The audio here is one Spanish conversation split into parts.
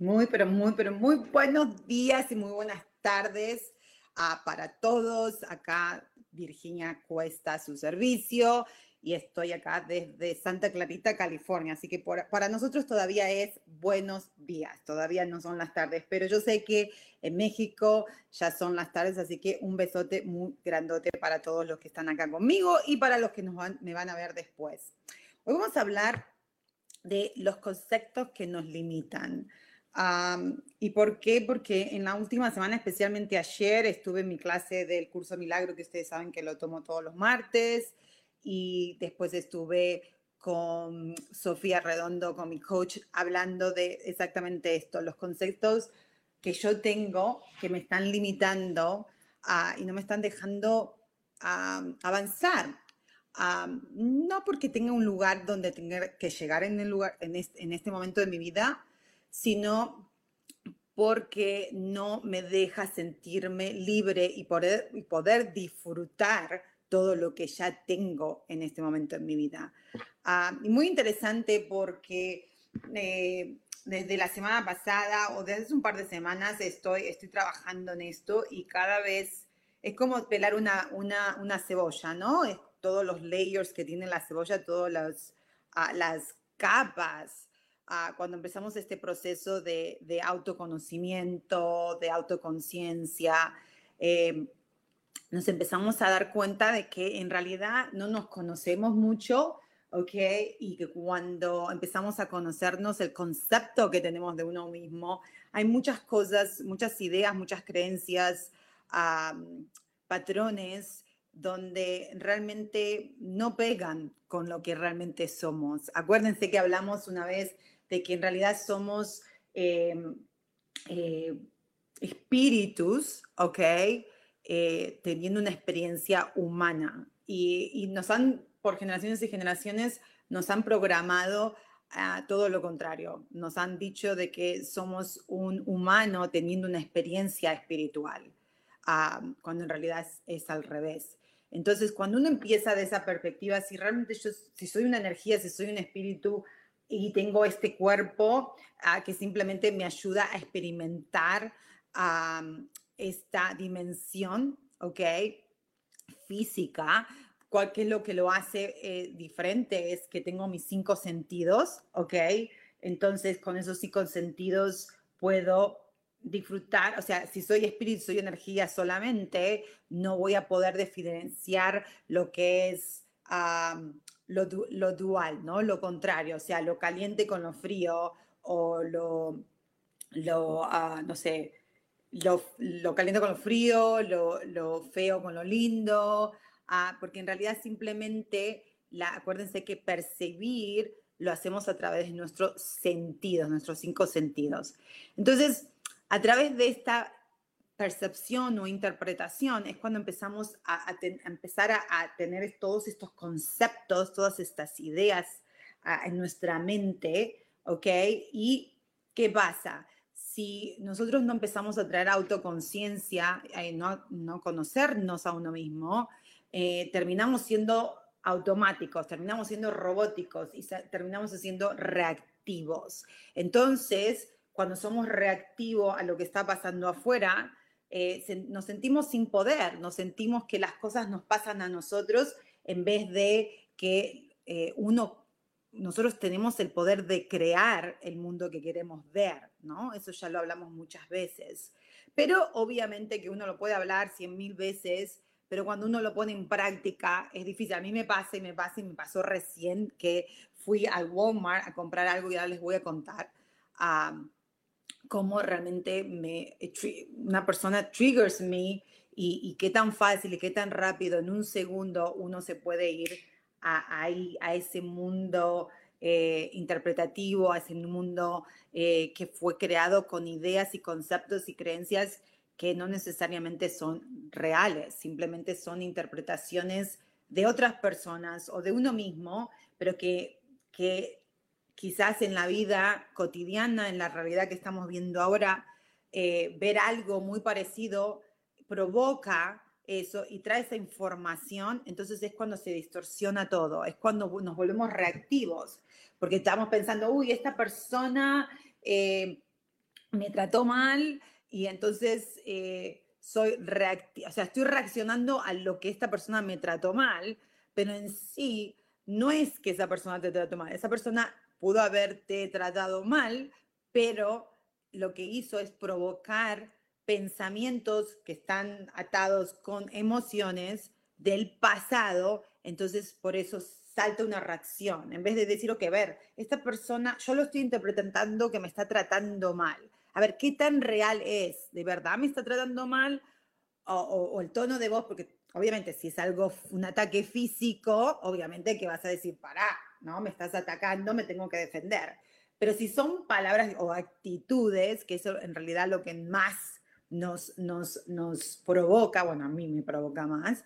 Muy, pero muy, pero muy buenos días y muy buenas tardes ah, para todos. Acá Virginia Cuesta su servicio y estoy acá desde Santa Clarita, California. Así que para nosotros todavía es buenos días, todavía no son las tardes, pero yo sé que en México ya son las tardes, así que un besote muy grandote para todos los que están acá conmigo y para los que nos me van a ver después. Hoy vamos a hablar de los conceptos que nos limitan. ¿Y por qué? Porque en la última semana, especialmente ayer, estuve en mi clase del curso Milagro, que ustedes saben que lo tomo todos los martes, y después estuve con Sofía Redondo, con mi coach, hablando de exactamente esto, los conceptos que yo tengo que me están limitando y no me están dejando avanzar. no porque tenga un lugar donde tenga que llegar en, el lugar, en este momento de mi vida, sino porque no me deja sentirme libre y poder, y poder disfrutar todo lo que ya tengo en este momento en mi vida. Ah, y muy interesante porque eh, desde la semana pasada o desde un par de semanas estoy, estoy trabajando en esto y cada vez es como pelar una, una, una cebolla, ¿no? Es todos los layers que tiene la cebolla, todas las, ah, las capas cuando empezamos este proceso de, autoconocimiento, de autoconciencia, eh, nos empezamos a dar cuenta de que en realidad no nos conocemos mucho, ¿ok? Y que cuando empezamos a conocernos el concepto que tenemos de uno mismo, hay muchas cosas, muchas ideas, muchas creencias, patrones donde realmente no pegan con lo que realmente somos. Acuérdense que hablamos una vez de que en realidad somos em, eh, espíritus, ¿ok? Eh, teniendo una experiencia humana. Y, nos han, por generaciones y generaciones, nos han programado a todo lo contrario. Nos han dicho de que somos un humano teniendo una experiencia espiritual, ah, cuando en realidad es, al revés. Entonces, cuando uno empieza de esa perspectiva, si realmente yo, si soy una energía, si soy un espíritu, y tengo este cuerpo ah, que simplemente me ayuda a experimentar esta dimensión, ¿ok? Física. ¿Cuál es lo que lo hace eh, diferente? Es que tengo mis cinco sentidos, ¿ok? Entonces, con esos cinco sentidos puedo disfrutar, o sea, si soy espíritu, soy energía solamente, no voy a poder diferenciar lo que es lo, dual, ¿no? Lo contrario, o sea, lo caliente con lo frío o lo, lo ah, no sé, lo, lo, caliente con lo frío, lo, feo con lo lindo, ah, porque en realidad simplemente, la, acuérdense que percibir lo hacemos a través de nuestros sentidos, nuestros cinco sentidos. Entonces, a través de esta percepción o interpretación es cuando empezamos a, empezar a, tener todos estos conceptos, todas estas ideas en nuestra mente, ¿ok? ¿Y qué pasa? Si nosotros no empezamos a traer autoconciencia, eh, no, no, conocernos a uno mismo, eh, terminamos siendo automáticos, terminamos siendo robóticos y terminamos siendo reactivos. Entonces, cuando somos reactivos a lo que está pasando afuera, eh, nos sentimos sin poder, nos sentimos que las cosas nos pasan a nosotros en vez de que eh, uno nosotros tenemos el poder de crear el mundo que queremos ver, ¿no? Eso ya lo hablamos muchas veces. Pero obviamente que uno lo puede hablar cien mil veces, pero cuando uno lo pone en práctica es difícil. A mí me pasa y me pasa y me pasó recién que fui al Walmart a comprar algo y ahora les voy a contar cómo realmente me, una persona triggers me y, qué tan fácil y qué tan rápido en un segundo uno se puede ir a, a ese mundo eh, interpretativo, a ese mundo eh, que fue creado con ideas y conceptos y creencias que no necesariamente son reales, simplemente son interpretaciones de otras personas o de uno mismo, pero que, que quizás en la vida cotidiana, en la realidad que estamos viendo ahora, eh, ver algo muy parecido provoca eso y trae esa información, entonces es cuando se distorsiona todo, es cuando nos volvemos reactivos, porque estamos pensando, uy, esta persona eh, me trató mal y entonces eh, soy reactiva, o sea, estoy reaccionando a lo que esta persona me trató mal, pero en sí no es que esa persona te trató mal, esa persona pudo haberte tratado mal, pero lo que hizo es provocar pensamientos que están atados con emociones del pasado, entonces por eso salta una reacción, en vez de decir, ok, a ver, esta persona, yo lo estoy interpretando que me está tratando mal. A ver, ¿qué tan real es? ¿De verdad me está tratando mal? O, el tono de voz, porque obviamente si es algo, un ataque físico, obviamente que vas a decir, pará, ¿no? Me estás atacando, me tengo que defender. Pero si son palabras o actitudes, que eso en realidad lo que más nos, nos, nos provoca, bueno, a mí me provoca más,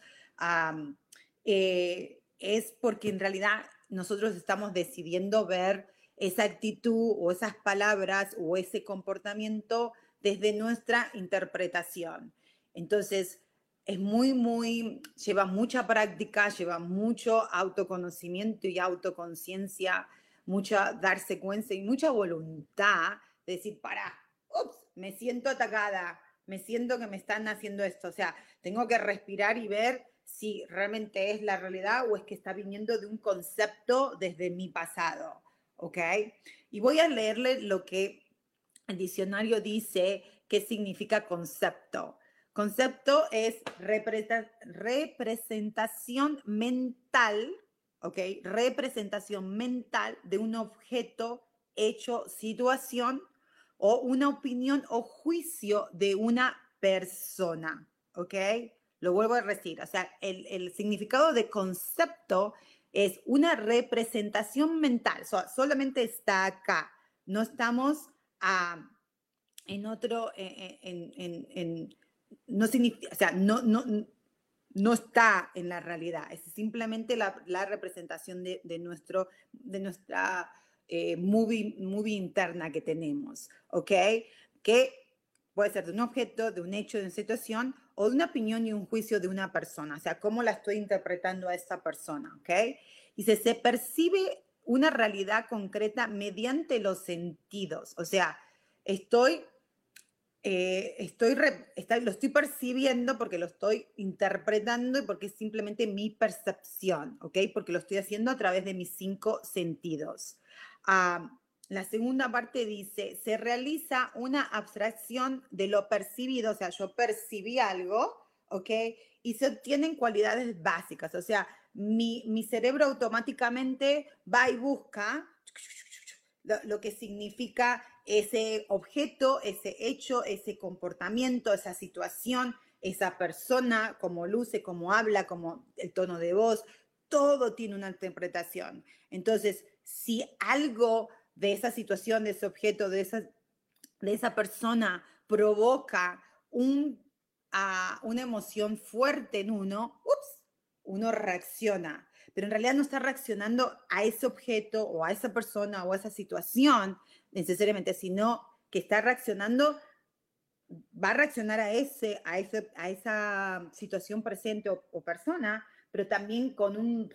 eh, es porque en realidad nosotros estamos decidiendo ver esa actitud o esas palabras o ese comportamiento desde nuestra interpretación. Entonces, es muy, muy, lleva mucha práctica, lleva mucho autoconocimiento y autoconciencia, mucha darse cuenta y mucha voluntad de decir, para, ups, me siento atacada, me siento que me están haciendo esto. O sea, tengo que respirar y ver si realmente es la realidad o es que está viniendo de un concepto desde mi pasado. ¿Ok? Y voy a leerle lo que el diccionario dice qué significa concepto. Concepto es representación mental, ¿ok? Representación mental de un objeto, hecho, situación o una opinión o juicio de una persona, ¿ok? Lo vuelvo a decir, o sea, el, significado de concepto es una representación mental, solamente está acá, no estamos en otro, e, e, no significa, o sea, no, no, no está en la realidad, es simplemente la, representación de, de, nuestro, de nuestra eh, movie, movie interna que tenemos, ¿ok? Que puede ser de un objeto, de un hecho, de una situación o de una opinión y un juicio de una persona, o sea, cómo la estoy interpretando a esta persona, ¿ok? Y se, se percibe una realidad concreta mediante los sentidos, o sea, estoy, eh, estoy, lo estoy percibiendo porque lo estoy interpretando y porque es simplemente mi percepción, ¿ok? Porque lo estoy haciendo a través de mis cinco sentidos la segunda parte dice, se realiza una abstracción de lo percibido, o sea, yo percibí algo, ¿ok? Y se obtienen cualidades básicas, o sea, mi, mi cerebro automáticamente va y busca lo, que significa ese objeto, ese hecho, ese comportamiento, esa situación, esa persona, cómo luce, cómo habla, como el tono de voz, todo tiene una interpretación. Entonces, si algo de esa situación, de ese objeto, de esa, de esa persona provoca ah, una emoción fuerte en uno, ups, uno reacciona. Pero en realidad no está reaccionando a ese objeto o a esa persona o a esa situación necesariamente, sino que está reaccionando, va a reaccionar a, ese, a, ese, a esa situación presente o persona, pero también con un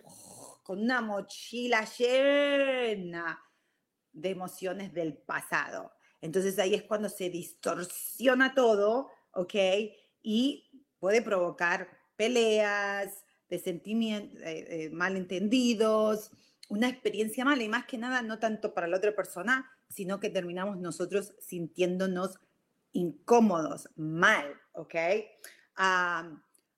con una mochila llena de emociones del pasado. Entonces ahí es cuando se distorsiona todo, ¿ok? Y puede provocar peleas, de sentimientos, eh, eh, malentendidos, una experiencia mala y más que nada no tanto para la otra persona, sino que terminamos nosotros sintiéndonos incómodos, mal, ¿ok?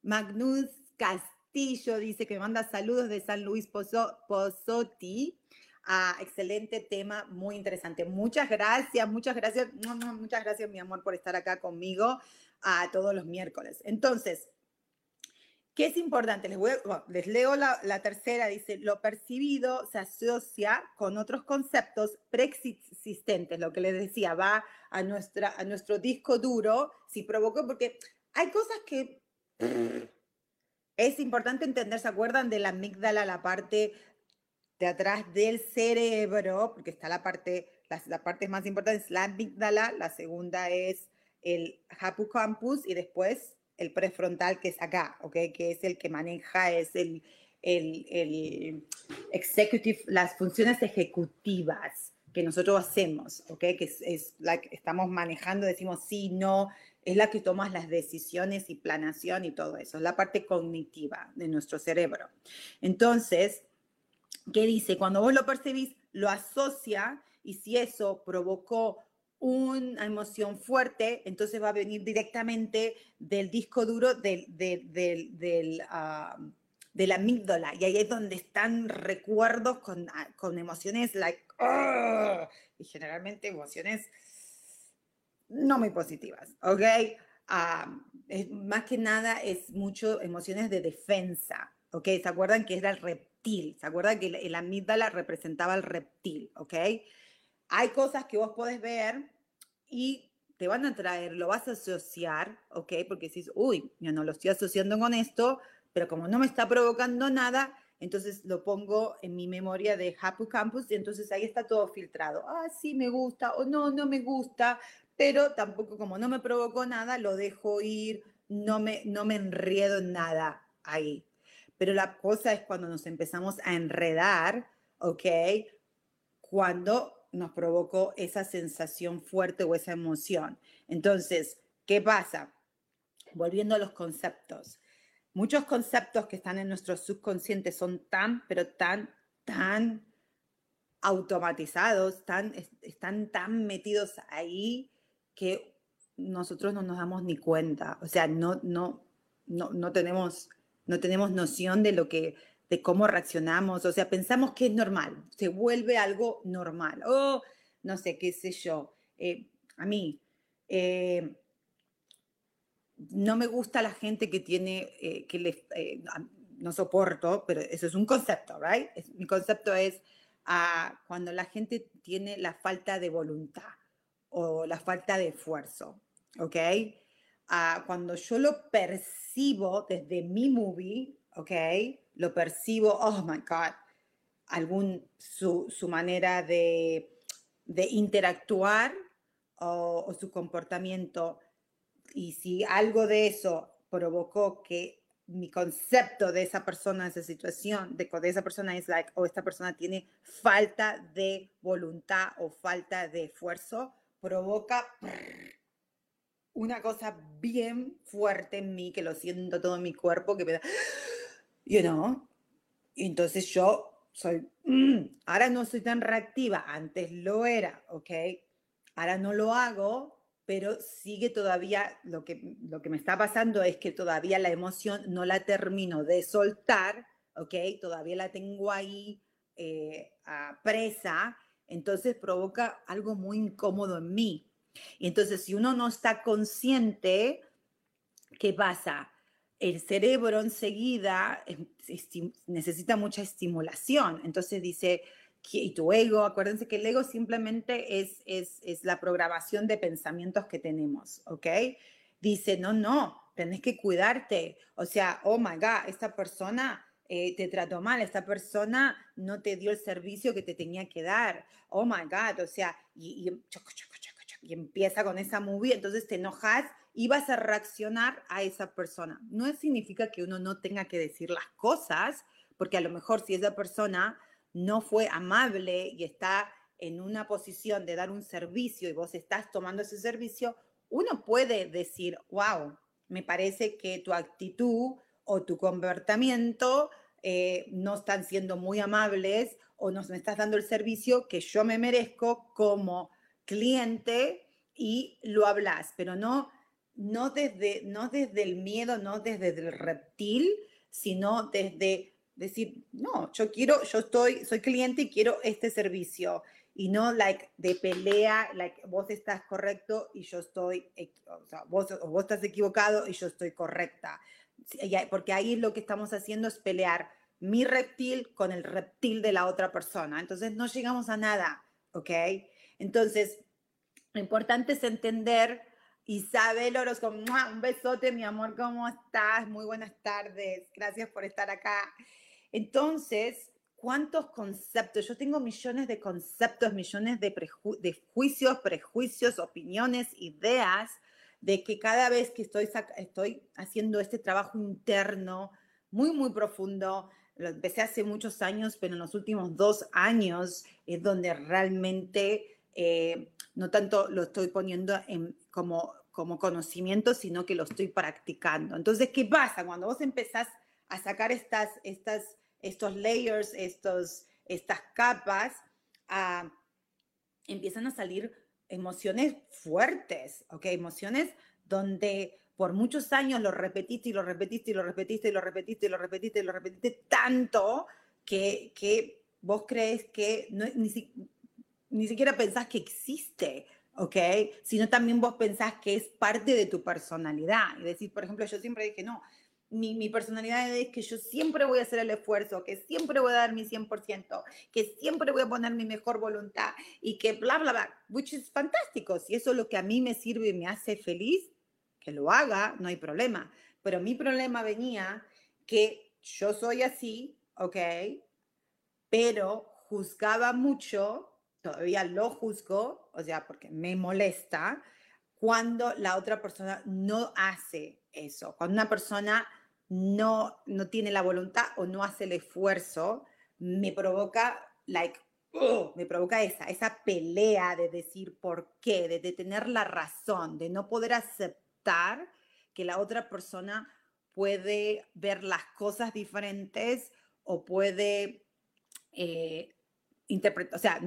Magnus Castillo dice que manda saludos de San Luis Pozotti. Ah, excelente tema, muy interesante. Muchas gracias, muchas gracias, muchas gracias, mi amor, por estar acá conmigo a todos los miércoles. Entonces, ¿qué es importante? Les, les leo la, la, tercera, dice, lo percibido se asocia con otros conceptos preexistentes, lo que les decía, va a, nuestra, a nuestro disco duro, si provocó, porque hay cosas que... Es importante entender, ¿se acuerdan de la amígdala, la parte de atrás del cerebro? Porque está la parte, la, la parte más importante es la amígdala, la segunda es el hippocampus y después el prefrontal que es acá. Que es el que maneja, es el, el, el executive, las funciones ejecutivas que nosotros hacemos, ¿ok? Que es, es la que estamos manejando, decimos sí, no, es la que toma las decisiones y planación y todo eso, es la parte cognitiva de nuestro cerebro. Entonces, ¿qué dice? Cuando vos lo percibís, lo asocia y si eso provocó una emoción fuerte, entonces va a venir directamente del disco duro del, del, del, ah, de la amígdala. Y ahí es donde están recuerdos con, ah, con emociones like, y generalmente emociones no muy positivas, ¿ok? Ah, es, más que nada es mucho emociones de defensa, ¿ok? ¿Se acuerdan que era el reptil? ¿Se acuerdan que la, amígdala representaba el reptil, ¿ok? Hay cosas que vos podés ver y te van a traer, lo vas a asociar, ¿ok? Porque dices, uy, yo no lo estoy asociando con esto, pero como no me está provocando nada, entonces lo pongo en mi memoria de Campus y entonces ahí está todo filtrado. Ah, sí, me gusta o no, no me gusta, pero tampoco como no me provocó nada, lo dejo ir, no me, no me enredo en nada ahí. Pero la cosa es cuando nos empezamos a enredar, ¿ok? Cuando nos provocó esa sensación fuerte o esa emoción. Entonces, ¿qué pasa? Volviendo a los conceptos. Muchos conceptos que están en nuestro subconsciente son tan, pero tan, tan automatizados, tan, están tan metidos ahí que nosotros no nos damos ni cuenta, o sea, no, no, no, no, tenemos, no tenemos noción de lo que, de cómo reaccionamos, o sea, pensamos que es normal, se vuelve algo normal, o no sé, qué sé yo, eh, a mí, eh, no me gusta la gente que tiene, eh, que le, no soporto, pero eso es un concepto, ¿right? mi concepto es ah, cuando la gente tiene la falta de voluntad o la falta de esfuerzo, ¿ok? Ah, cuando yo lo percibo desde mi movie, ¿ok? Lo percibo, oh my God, algún, su, su manera de, de interactuar o, o, su comportamiento. Y si algo de eso provocó que mi concepto de esa persona, de esa situación, de, de esa persona es like, o oh, esta persona tiene falta de voluntad o falta de esfuerzo, provoca una cosa bien fuerte en mí, que lo siento todo en mi cuerpo, que me da, you know, y entonces yo soy, mm, ahora no soy tan reactiva, antes lo era, ¿ok? Ahora no lo hago, pero sigue todavía, lo que, lo que me está pasando es que todavía la emoción no la termino de soltar, ¿ok? Todavía la tengo ahí eh, presa entonces provoca algo muy incómodo en mí. Y entonces, si uno no está consciente, ¿qué pasa? El cerebro enseguida necesita mucha estimulación. Entonces dice, y tu ego, acuérdense que el ego simplemente es, es, es la programación de pensamientos que tenemos, ¿ok? Dice, no, no, tenés que cuidarte. O sea, oh my God, esta persona eh, te trató mal, esta persona no te dio el servicio que te tenía que dar. Oh my God, o sea, y, y, empieza con esa movie, entonces te enojas y vas a reaccionar a esa persona. No significa que uno no tenga que decir las cosas, porque a lo mejor si esa persona no fue amable y está en una posición de dar un servicio y vos estás tomando ese servicio, uno puede decir, wow, me parece que tu actitud o tu comportamiento eh, no están siendo muy amables o no me estás dando el servicio que yo me merezco como cliente y lo hablas, pero no, no, desde, no desde el miedo, no desde el reptil, sino desde decir, no, yo quiero, yo estoy, soy cliente y quiero este servicio y no like de pelea, like vos estás correcto y yo estoy, o sea, vos, vos estás equivocado y yo estoy correcta. Porque ahí lo que estamos haciendo es pelear mi reptil con el reptil de la otra persona. Entonces no llegamos a nada, ¿ok? Entonces, lo importante es entender, Isabel Orozco, un besote, mi amor, ¿cómo estás? Muy buenas tardes, gracias por estar acá. Entonces, ¿cuántos conceptos? Yo tengo millones de conceptos, millones de, de juicios, prejuicios, opiniones, ideas, de que cada vez que estoy, estoy haciendo este trabajo interno muy, muy profundo, lo empecé hace muchos años, pero en los últimos dos años es donde realmente eh, no tanto lo estoy poniendo en, como, como conocimiento, sino que lo estoy practicando. Entonces, ¿qué pasa? Cuando vos empezás a sacar estas, estos layers, estos, estas capas, ah, empiezan a salir emociones fuertes, ¿ok? Emociones donde por muchos años lo repetiste y lo repetiste y lo repetiste y lo repetiste y lo repetiste y lo repetiste tanto que, que vos crees que no, ni, ni siquiera pensás que existe, ¿ok? Sino también vos pensás que es parte de tu personalidad. Es decir, por ejemplo, yo siempre dije, no, mi, mi, personalidad es que yo siempre voy a hacer el esfuerzo, que siempre voy a dar mi 100%, que siempre voy a poner mi mejor voluntad y que bla, bla, bla, which is fantástico. Si eso es lo que a mí me sirve y me hace feliz, que lo haga, no hay problema. Pero mi problema venía que yo soy así, ¿ok? Pero juzgaba mucho, todavía lo juzgo, o sea, porque me molesta cuando la otra persona no hace eso, cuando una persona no, no tiene la voluntad o no hace el esfuerzo, me provoca, like, me provoca esa, esa pelea de decir por qué, de, de tener la razón, de no poder aceptar que la otra persona puede ver las cosas diferentes o puede eh, interpretar, o sea,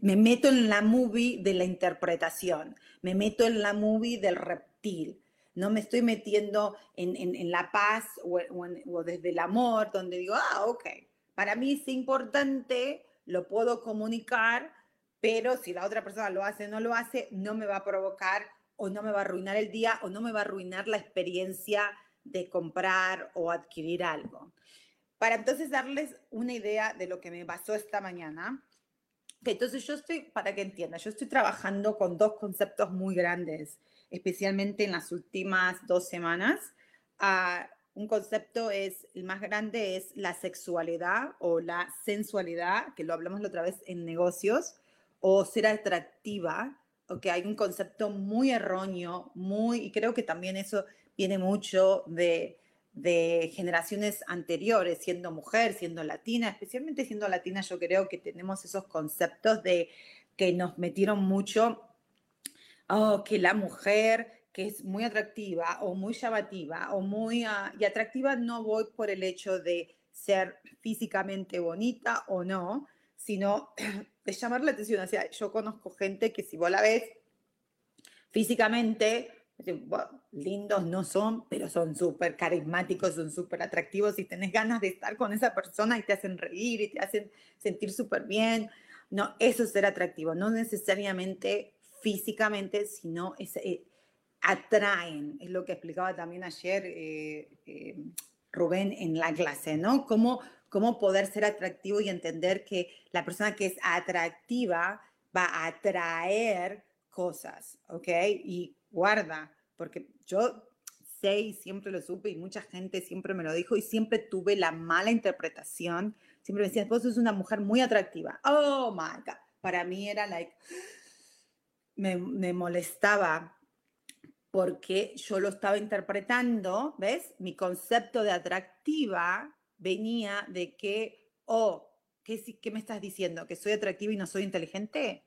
me meto en la movie de la interpretación, me meto en la movie del reptil, no me estoy metiendo en, en, la paz o, o, desde el amor, donde digo, ah, ok, para mí es importante, lo puedo comunicar, pero si la otra persona lo hace o no lo hace, no me va a provocar o no me va a arruinar el día o no me va a arruinar la experiencia de comprar o adquirir algo. Para entonces darles una idea de lo que me pasó esta mañana, entonces yo estoy, para que entiendan, yo estoy trabajando con dos conceptos muy grandes, especialmente en las últimas dos semanas. Uh, un concepto es, el más grande es la sexualidad o la sensualidad, que lo hablamos la otra vez en negocios, o ser atractiva, que hay un concepto muy erróneo, muy, y creo que también eso viene mucho de, de generaciones anteriores, siendo mujer, siendo latina, especialmente siendo latina, yo creo que tenemos esos conceptos de que nos metieron mucho, oh, que la mujer que es muy atractiva o muy llamativa o muy, uh, y atractiva no voy por el hecho de ser físicamente bonita o no, sino de llamar la atención. O sea, yo conozco gente que si vos la ves físicamente, lindos no son, pero son súper carismáticos, son súper atractivos y tenés ganas de estar con esa persona y te hacen reír y te hacen sentir súper bien. No, eso es ser atractivo, no necesariamente físicamente, sino es, eh, atraen, es lo que explicaba también ayer eh, eh, Rubén en la clase, ¿no? Cómo cómo poder ser atractivo y entender que la persona que es atractiva va a atraer cosas, ¿ok? Y guarda, porque yo sé y siempre lo supe y mucha gente siempre me lo dijo y siempre tuve la mala interpretación. Siempre me decían, vos sos una mujer muy atractiva. Oh my God. Para mí era like, me, me molestaba porque yo lo estaba interpretando, ¿ves? Mi concepto de atractiva venía de que, oh, ¿qué, ¿qué me estás diciendo? ¿Que soy atractiva y no soy inteligente?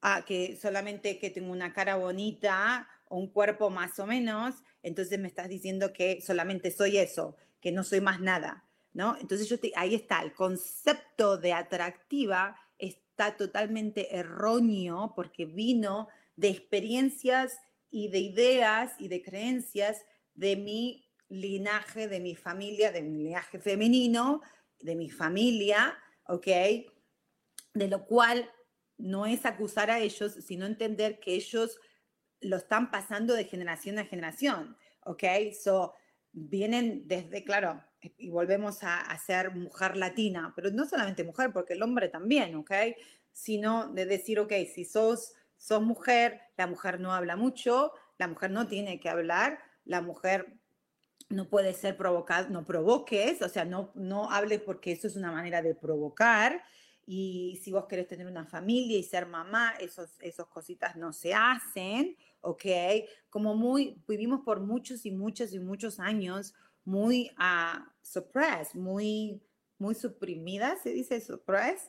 Ah, que solamente que tengo una cara bonita un cuerpo más o menos, entonces me estás diciendo que solamente soy eso, que no soy más nada. ¿no? Entonces yo ahí está, el concepto de atractiva está totalmente erróneo porque vino de experiencias y de ideas y de creencias de mi linaje, de mi familia, de mi linaje femenino, de mi familia, ¿ok? De lo cual no es acusar a ellos, sino entender que ellos lo están pasando de generación a generación, ¿ok? So, vienen desde, claro, y volvemos a, ser mujer latina, pero no solamente mujer, porque el hombre también, ¿ok? Sino de decir, ok, si sos sos mujer, la mujer no habla mucho, la mujer no tiene que hablar, la mujer no puede ser provocada, no provoques, o sea, no, no hables porque eso es una manera de provocar. Y si vos querés tener una familia y ser mamá, esos, esos cositas no se hacen, ¿ok? Como muy, vivimos por muchos y muchos y muchos años muy uh, suppressed, muy, muy suprimidas, se dice suppressed,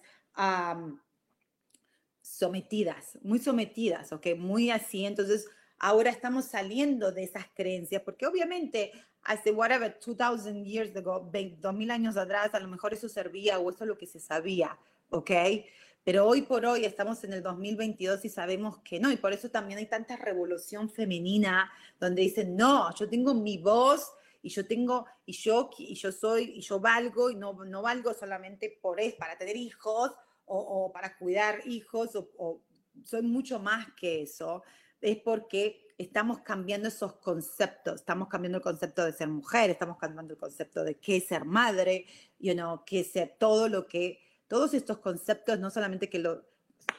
sometidas, muy sometidas, ¿ok? Muy así. Entonces, ahora estamos saliendo de esas creencias, porque obviamente hace, whatever, 2000 years ago, 2000 años atrás, a lo mejor eso servía o eso es lo que se sabía, ¿ok? Pero hoy por hoy estamos en el 2022 y sabemos que no, y por eso también hay tanta revolución femenina donde dicen, no, yo tengo mi voz y yo tengo, y yo, y yo soy, y yo valgo, y no, no valgo solamente por es, para tener hijos, o, para cuidar hijos, o, o soy mucho más que eso, es porque estamos cambiando esos conceptos, estamos cambiando el concepto de ser mujer, estamos cambiando el concepto de qué es ser madre, you know, qué es ser todo lo que, todos estos conceptos, no solamente que, lo,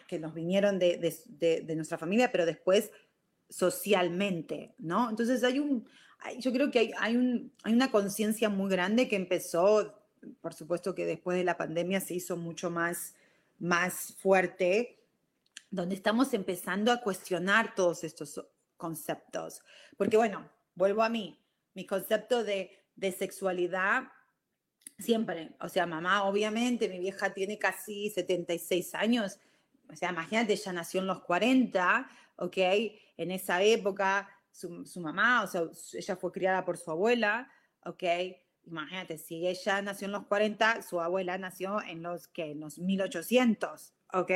que nos vinieron de, nuestra familia, pero después socialmente, ¿no? Entonces hay un, yo creo que hay, hay, un, hay una conciencia muy grande que empezó, por supuesto que después de la pandemia se hizo mucho más más fuerte, donde estamos empezando a cuestionar todos estos conceptos. Porque bueno, vuelvo a mí, mi concepto de, de sexualidad siempre, o sea, mamá, obviamente, mi vieja tiene casi 76 años, o sea, imagínate, ella nació en los 40, ¿ok? En esa época, su, su, mamá, o sea, ella fue criada por su abuela, ¿ok? imagínate, si ella nació en los 40, su abuela nació en los, que En los 1800, ¿ok?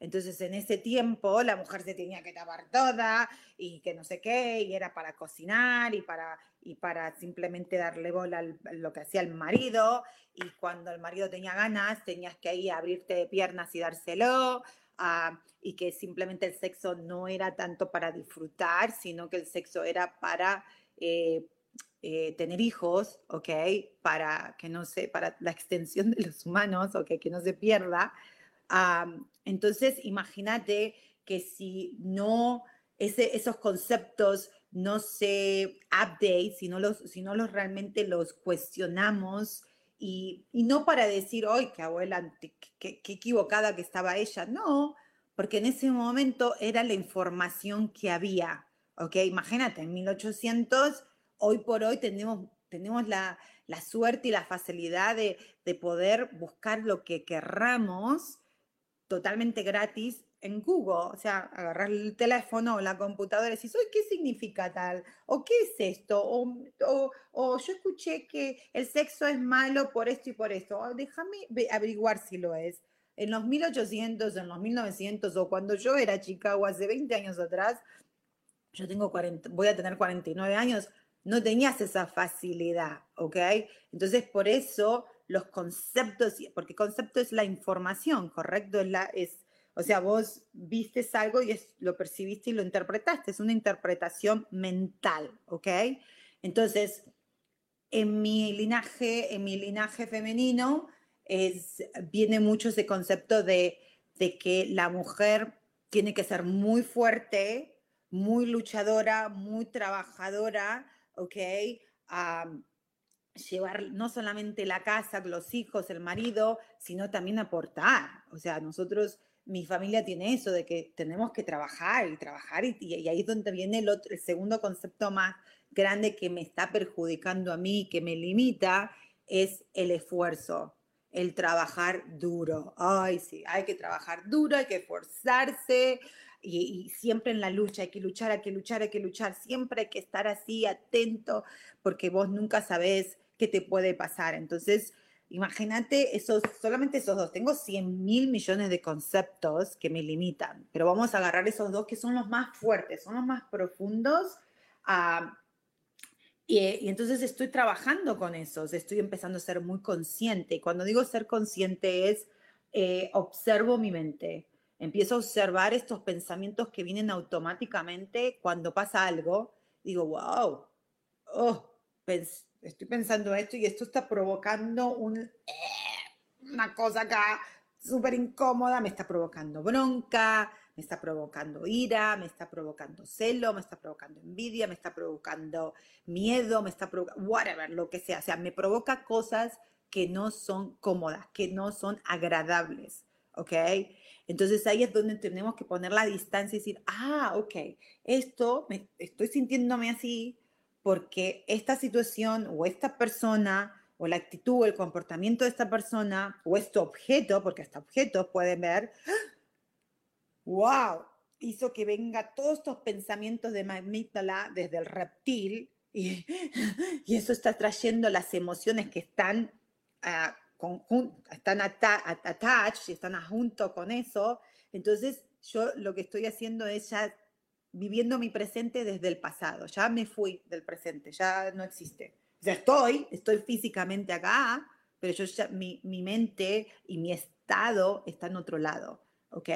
Entonces, en ese tiempo, la mujer se tenía que tapar toda y que no sé qué, y era para cocinar y para, y para simplemente darle bola a lo que hacía el marido. Y cuando el marido tenía ganas, tenías que ir a abrirte de piernas y dárselo. Uh, y que simplemente el sexo no era tanto para disfrutar, sino que el sexo era para eh, eh, tener hijos, ¿ok? Para que no se, para la extensión de los humanos, ¿ok? Que no se pierda. Entonces, imagínate que si no, ese, esos conceptos no se update, si no los, si no los realmente los cuestionamos y, y no para decir, hoy qué abuela, qué, qué equivocada que estaba ella, no, porque en ese momento era la información que había, ¿ok? Imagínate, en 1800 hoy por hoy tenemos, tenemos la, suerte y la facilidad de, poder buscar lo que querramos totalmente gratis en Google, o sea, agarrar el teléfono o la computadora y decir, ¿qué significa tal? ¿O qué es esto? O, o, yo escuché que el sexo es malo por esto y por esto. déjame averiguar si lo es. En los 1800, en los 1900 o cuando yo era chica o hace 20 años atrás, yo tengo 40, voy a tener 49 años, no tenías esa facilidad, ¿ok? Entonces, por eso los conceptos, porque concepto es la información, ¿correcto? Es la, es, o sea, vos vistes algo y es, lo percibiste y lo interpretaste, es una interpretación mental, ¿ok? Entonces, en mi linaje, en mi linaje femenino, es, viene mucho ese concepto de, de que la mujer tiene que ser muy fuerte, muy luchadora, muy trabajadora, ¿ok? Llevar no solamente la casa, los hijos, el marido, sino también aportar. O sea, nosotros, mi familia tiene eso de que tenemos que trabajar y trabajar y, y ahí es donde viene el, otro, el segundo concepto más grande que me está perjudicando a mí, que me limita, es el esfuerzo, el trabajar duro. Ay, sí, hay que trabajar duro, hay que esforzarse, y, siempre en la lucha, hay que luchar, hay que luchar, hay que luchar, siempre hay que estar así atento, porque vos nunca sabés que te puede pasar. Entonces, imagínate esos, solamente esos dos. Tengo 100 mil millones de conceptos que me limitan, pero vamos a agarrar esos dos que son los más fuertes, son los más profundos. Ah, y, entonces estoy trabajando con esos, estoy empezando a ser muy consciente. Y cuando digo ser consciente es, eh, observo mi mente, empiezo a observar estos pensamientos que vienen automáticamente cuando pasa algo. Digo, wow, oh, estoy pensando esto y esto está provocando un, eh, una cosa acá súper incómoda, me está provocando bronca, me está provocando ira, me está provocando celo, me está provocando envidia, me está provocando miedo, me está provocando, whatever, lo que sea. O sea, me provoca cosas que no son cómodas, que no son agradables, ¿ok? Entonces ahí es donde tenemos que poner la distancia y decir, ah, ok, esto, me, estoy sintiéndome así porque esta situación o esta persona o la actitud o el comportamiento de esta persona o este objeto, porque hasta objetos pueden ver, wow, hizo que venga todos estos pensamientos de mamítala desde el reptil y, y, eso está trayendo las emociones que están, uh, están attached y están junto con eso. Entonces yo lo que estoy haciendo es ya viviendo mi presente desde el pasado, ya me fui del presente, ya no existe. O sea, estoy, estoy físicamente acá, pero yo ya, mi, mi mente y mi estado está en otro lado. ¿ok?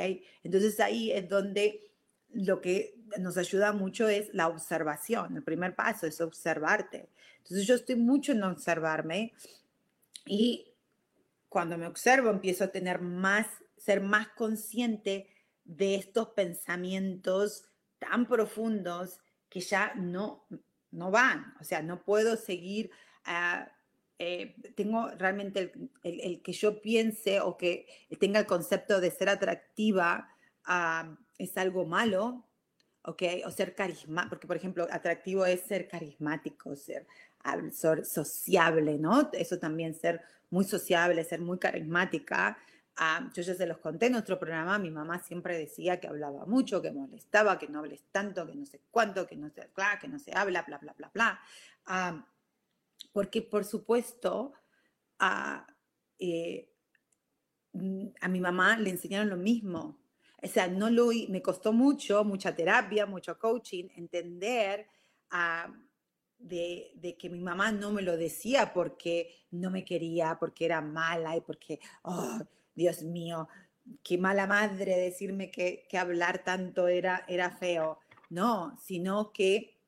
Entonces ahí es donde lo que nos ayuda mucho es la observación. El primer paso es observarte. Entonces yo estoy mucho en observarme y cuando me observo empiezo a tener más, ser más consciente de estos pensamientos tan profundos que ya no, no van. O sea, no puedo seguir... Uh, eh, tengo realmente el, que yo piense o que tenga el concepto de ser atractiva ah, es algo malo, ¿ok? O ser carismático, porque por ejemplo, atractivo es ser carismático, ser, ser, sociable, ¿no? Eso también, ser muy sociable, ser muy carismática. Ah, yo ya se los conté en nuestro programa, mi mamá siempre decía que hablaba mucho, que molestaba, que no hables tanto, que no sé cuánto, que no se, que no se habla, bla, bla, bla, bla. Ah, porque por supuesto eh, mm, a mi mamá le enseñaron lo mismo. O sea, no lo, me costó mucho, mucha terapia, mucho coaching, entender ah, de, de, que mi mamá no me lo decía porque no me quería, porque era mala y porque, oh, Dios mío, qué mala madre decirme que, hablar tanto era, era feo. No, sino que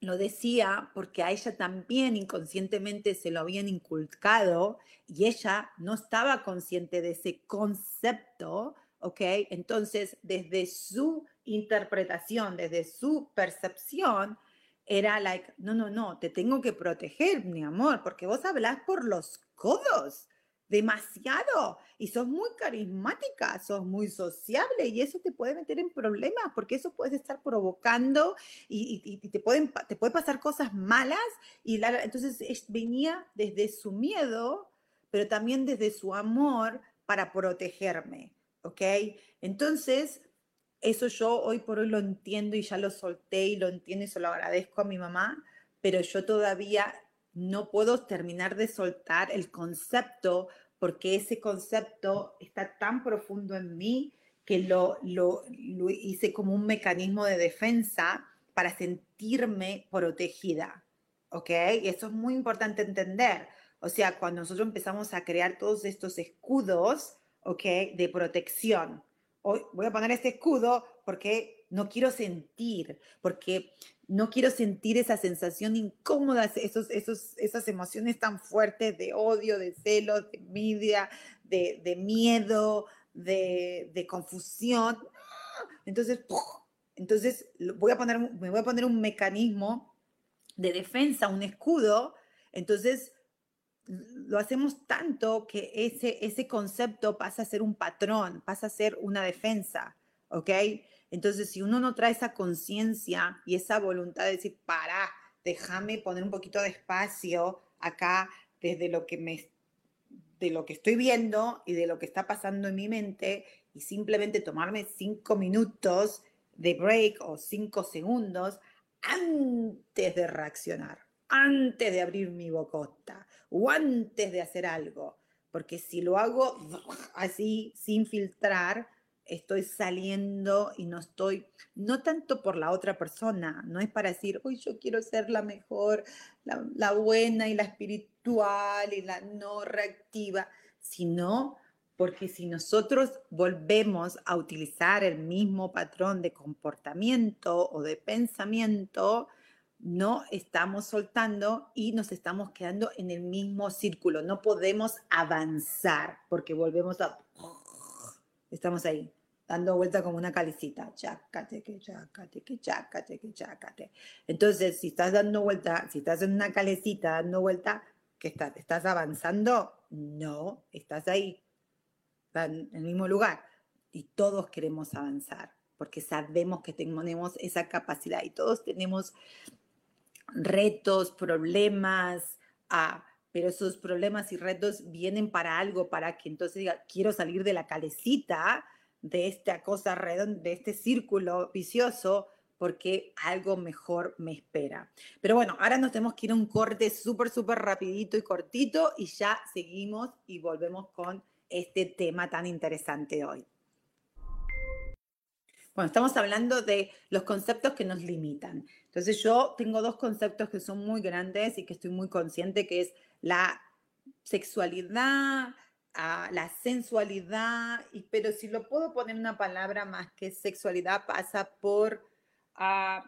lo decía porque a ella también inconscientemente se lo habían inculcado y ella no estaba consciente de ese concepto. Entonces, desde su interpretación, desde su percepción, era like, no, no, no, te tengo que proteger, mi amor, porque vos hablás por los codos demasiado y sos muy carismática, sos muy sociable y eso te puede meter en problemas porque eso puede estar provocando y, te, pueden, te puede pasar cosas malas y entonces venía desde su miedo, pero también desde su amor para protegerme, ¿ok? Entonces, eso yo hoy por hoy lo entiendo y ya lo solté y lo entiendo y se lo agradezco a mi mamá, pero yo todavía no puedo terminar de soltar el concepto porque ese concepto está tan profundo en mí que lo, lo, hice como un mecanismo de defensa para sentirme protegida. ¿Ok? Y eso es muy importante entender. O sea, cuando nosotros empezamos a crear todos estos escudos, ¿ok? De protección. Hoy voy a poner este escudo porque no quiero sentir, porque no quiero sentir esa sensación incómoda, esos, esos, esas emociones tan fuertes de odio, de celos, de envidia, de, miedo, de, confusión. Entonces, entonces voy a poner, me voy a poner un mecanismo de defensa, un escudo. Entonces, lo hacemos tanto que ese, ese concepto pasa a ser un patrón, pasa a ser una defensa, ¿ok? Entonces, si uno no trae esa conciencia y esa voluntad de decir, para, déjame poner un poquito de espacio acá desde lo que me de lo que estoy viendo y de lo que está pasando en mi mente y simplemente tomarme cinco minutos de break o cinco segundos antes de reaccionar, antes de abrir mi bocota o antes de hacer algo. Porque si lo hago así, sin filtrar, estoy saliendo y no estoy, no tanto por la otra persona, no es para decir, hoy yo quiero ser la mejor, la, la, buena y la espiritual y la no reactiva, sino porque si nosotros volvemos a utilizar el mismo patrón de comportamiento o de pensamiento, no estamos soltando y nos estamos quedando en el mismo círculo. No podemos avanzar porque volvemos a... Estamos ahí, dando vuelta como una calicita. Chácate, que chácate, que chácate, que chácate. Entonces, si estás dando vuelta, si estás en una calecita dando vuelta, ¿qué estás? ¿Estás avanzando? No, estás ahí en el mismo lugar. Y todos queremos avanzar, porque sabemos que tenemos esa capacidad y todos tenemos retos, problemas, ah, pero esos problemas y retos vienen para algo, para que entonces diga, quiero salir de la calecita, de esta cosa redonda, de este círculo vicioso, porque algo mejor me espera. Pero bueno, ahora nos tenemos que ir a un corte súper, súper rapidito y cortito y ya seguimos y volvemos con este tema tan interesante hoy. Bueno, estamos hablando de los conceptos que nos limitan. Entonces yo tengo dos conceptos que son muy grandes y que estoy muy consciente, que es la sexualidad, ah, la sensualidad, y, pero si lo puedo poner una palabra más que sexualidad, pasa por ah,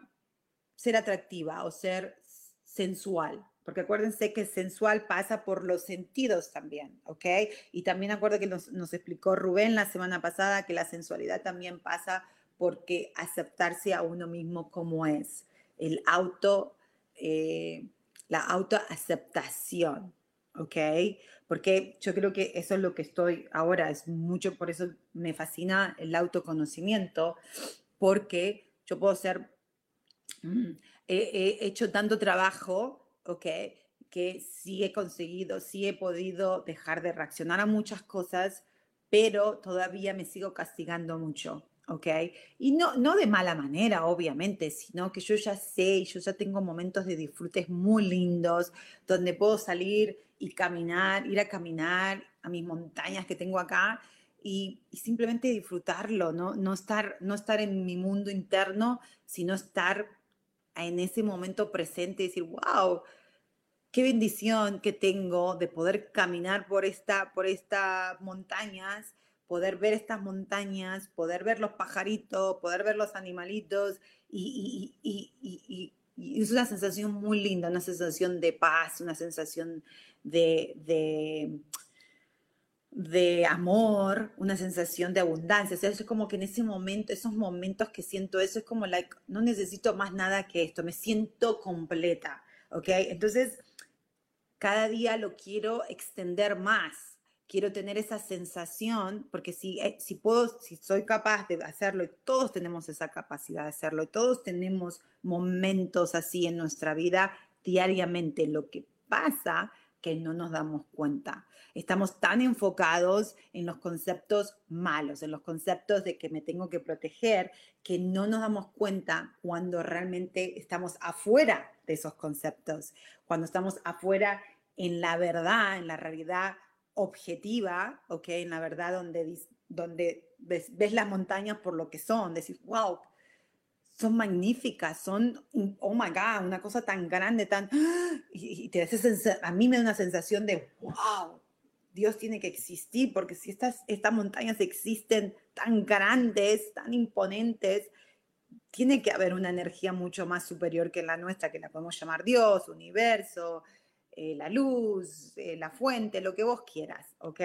ser atractiva o ser sensual porque acuérdense que sensual pasa por los sentidos también, ¿ok? Y también acuerdo que nos, explicó Rubén la semana pasada que la sensualidad también pasa porque aceptarse a uno mismo como es, el auto, eh, la autoaceptación, ¿ok? Porque yo creo que eso es lo que estoy ahora, es mucho, por eso me fascina el autoconocimiento, porque yo puedo ser, mm, he hecho tanto trabajo ¿ok? Que sí he conseguido, sí he podido dejar de reaccionar a muchas cosas, pero todavía me sigo castigando mucho, ¿ok? Y no, no de mala manera, obviamente, sino que yo ya sé, yo ya tengo momentos de disfrutes muy lindos, donde puedo salir y caminar, ir a caminar a mis montañas que tengo acá y, y, simplemente disfrutarlo, ¿no? No estar, no estar en mi mundo interno, sino estar en ese momento presente y decir, wow, qué bendición que tengo de poder caminar por esta, por estas montañas, poder ver estas montañas, poder ver los pajaritos, poder ver los animalitos y, es una sensación muy linda, una sensación de paz, una sensación de, de, de amor, una sensación de abundancia. O sea, es como que en ese momento, esos momentos que siento eso, es como, like, no necesito más nada que esto, me siento completa, ¿ok? Entonces, cada día lo quiero extender más. Quiero tener esa sensación, porque si, eh, si puedo, si soy capaz de hacerlo, y todos tenemos esa capacidad de hacerlo, y todos tenemos momentos así en nuestra vida diariamente. Lo que pasa que no nos damos cuenta. Estamos tan enfocados en los conceptos malos, en los conceptos de que me tengo que proteger, que no nos damos cuenta cuando realmente estamos afuera de esos conceptos, cuando estamos afuera en la verdad, en la realidad objetiva, ¿ok? En la verdad donde, donde ves, ves las montañas por lo que son, decir, wow, son magníficas, son, oh my God, una cosa tan grande, tan, y, te a mí me da una sensación de, wow, Dios tiene que existir, porque si estas, estas montañas existen tan grandes, tan imponentes, tiene que haber una energía mucho más superior que la nuestra, que la podemos llamar Dios, universo, eh, la luz, eh, la fuente, lo que vos quieras, ¿ok?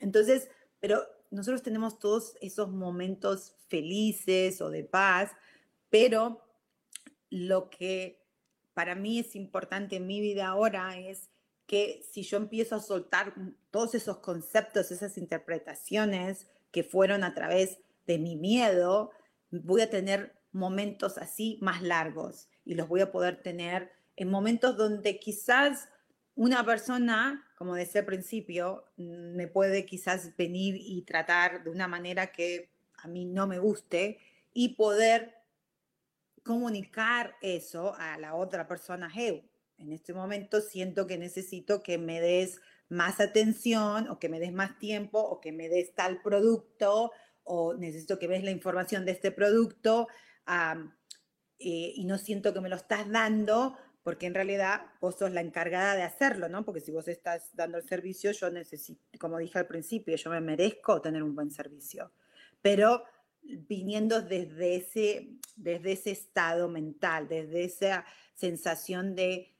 Entonces, pero nosotros tenemos todos esos momentos felices o de paz, pero lo que para mí es importante en mi vida ahora es que si yo empiezo a soltar todos esos conceptos, esas interpretaciones que fueron a través de mi miedo, voy a tener momentos así más largos y los voy a poder tener en momentos donde quizás una persona, como decía al principio, me puede quizás venir y tratar de una manera que a mí no me guste y poder comunicar eso a la otra persona, hey, en este momento siento que necesito que me des más atención o que me des más tiempo o que me des tal producto o necesito que ves la información de este producto eh, y no siento que me lo estás dando porque en realidad vos sos la encargada de hacerlo, ¿no? Porque si vos estás dando el servicio, yo necesito, como dije al principio, yo me merezco tener un buen servicio. Pero viniendo desde ese, desde ese estado mental, desde esa sensación de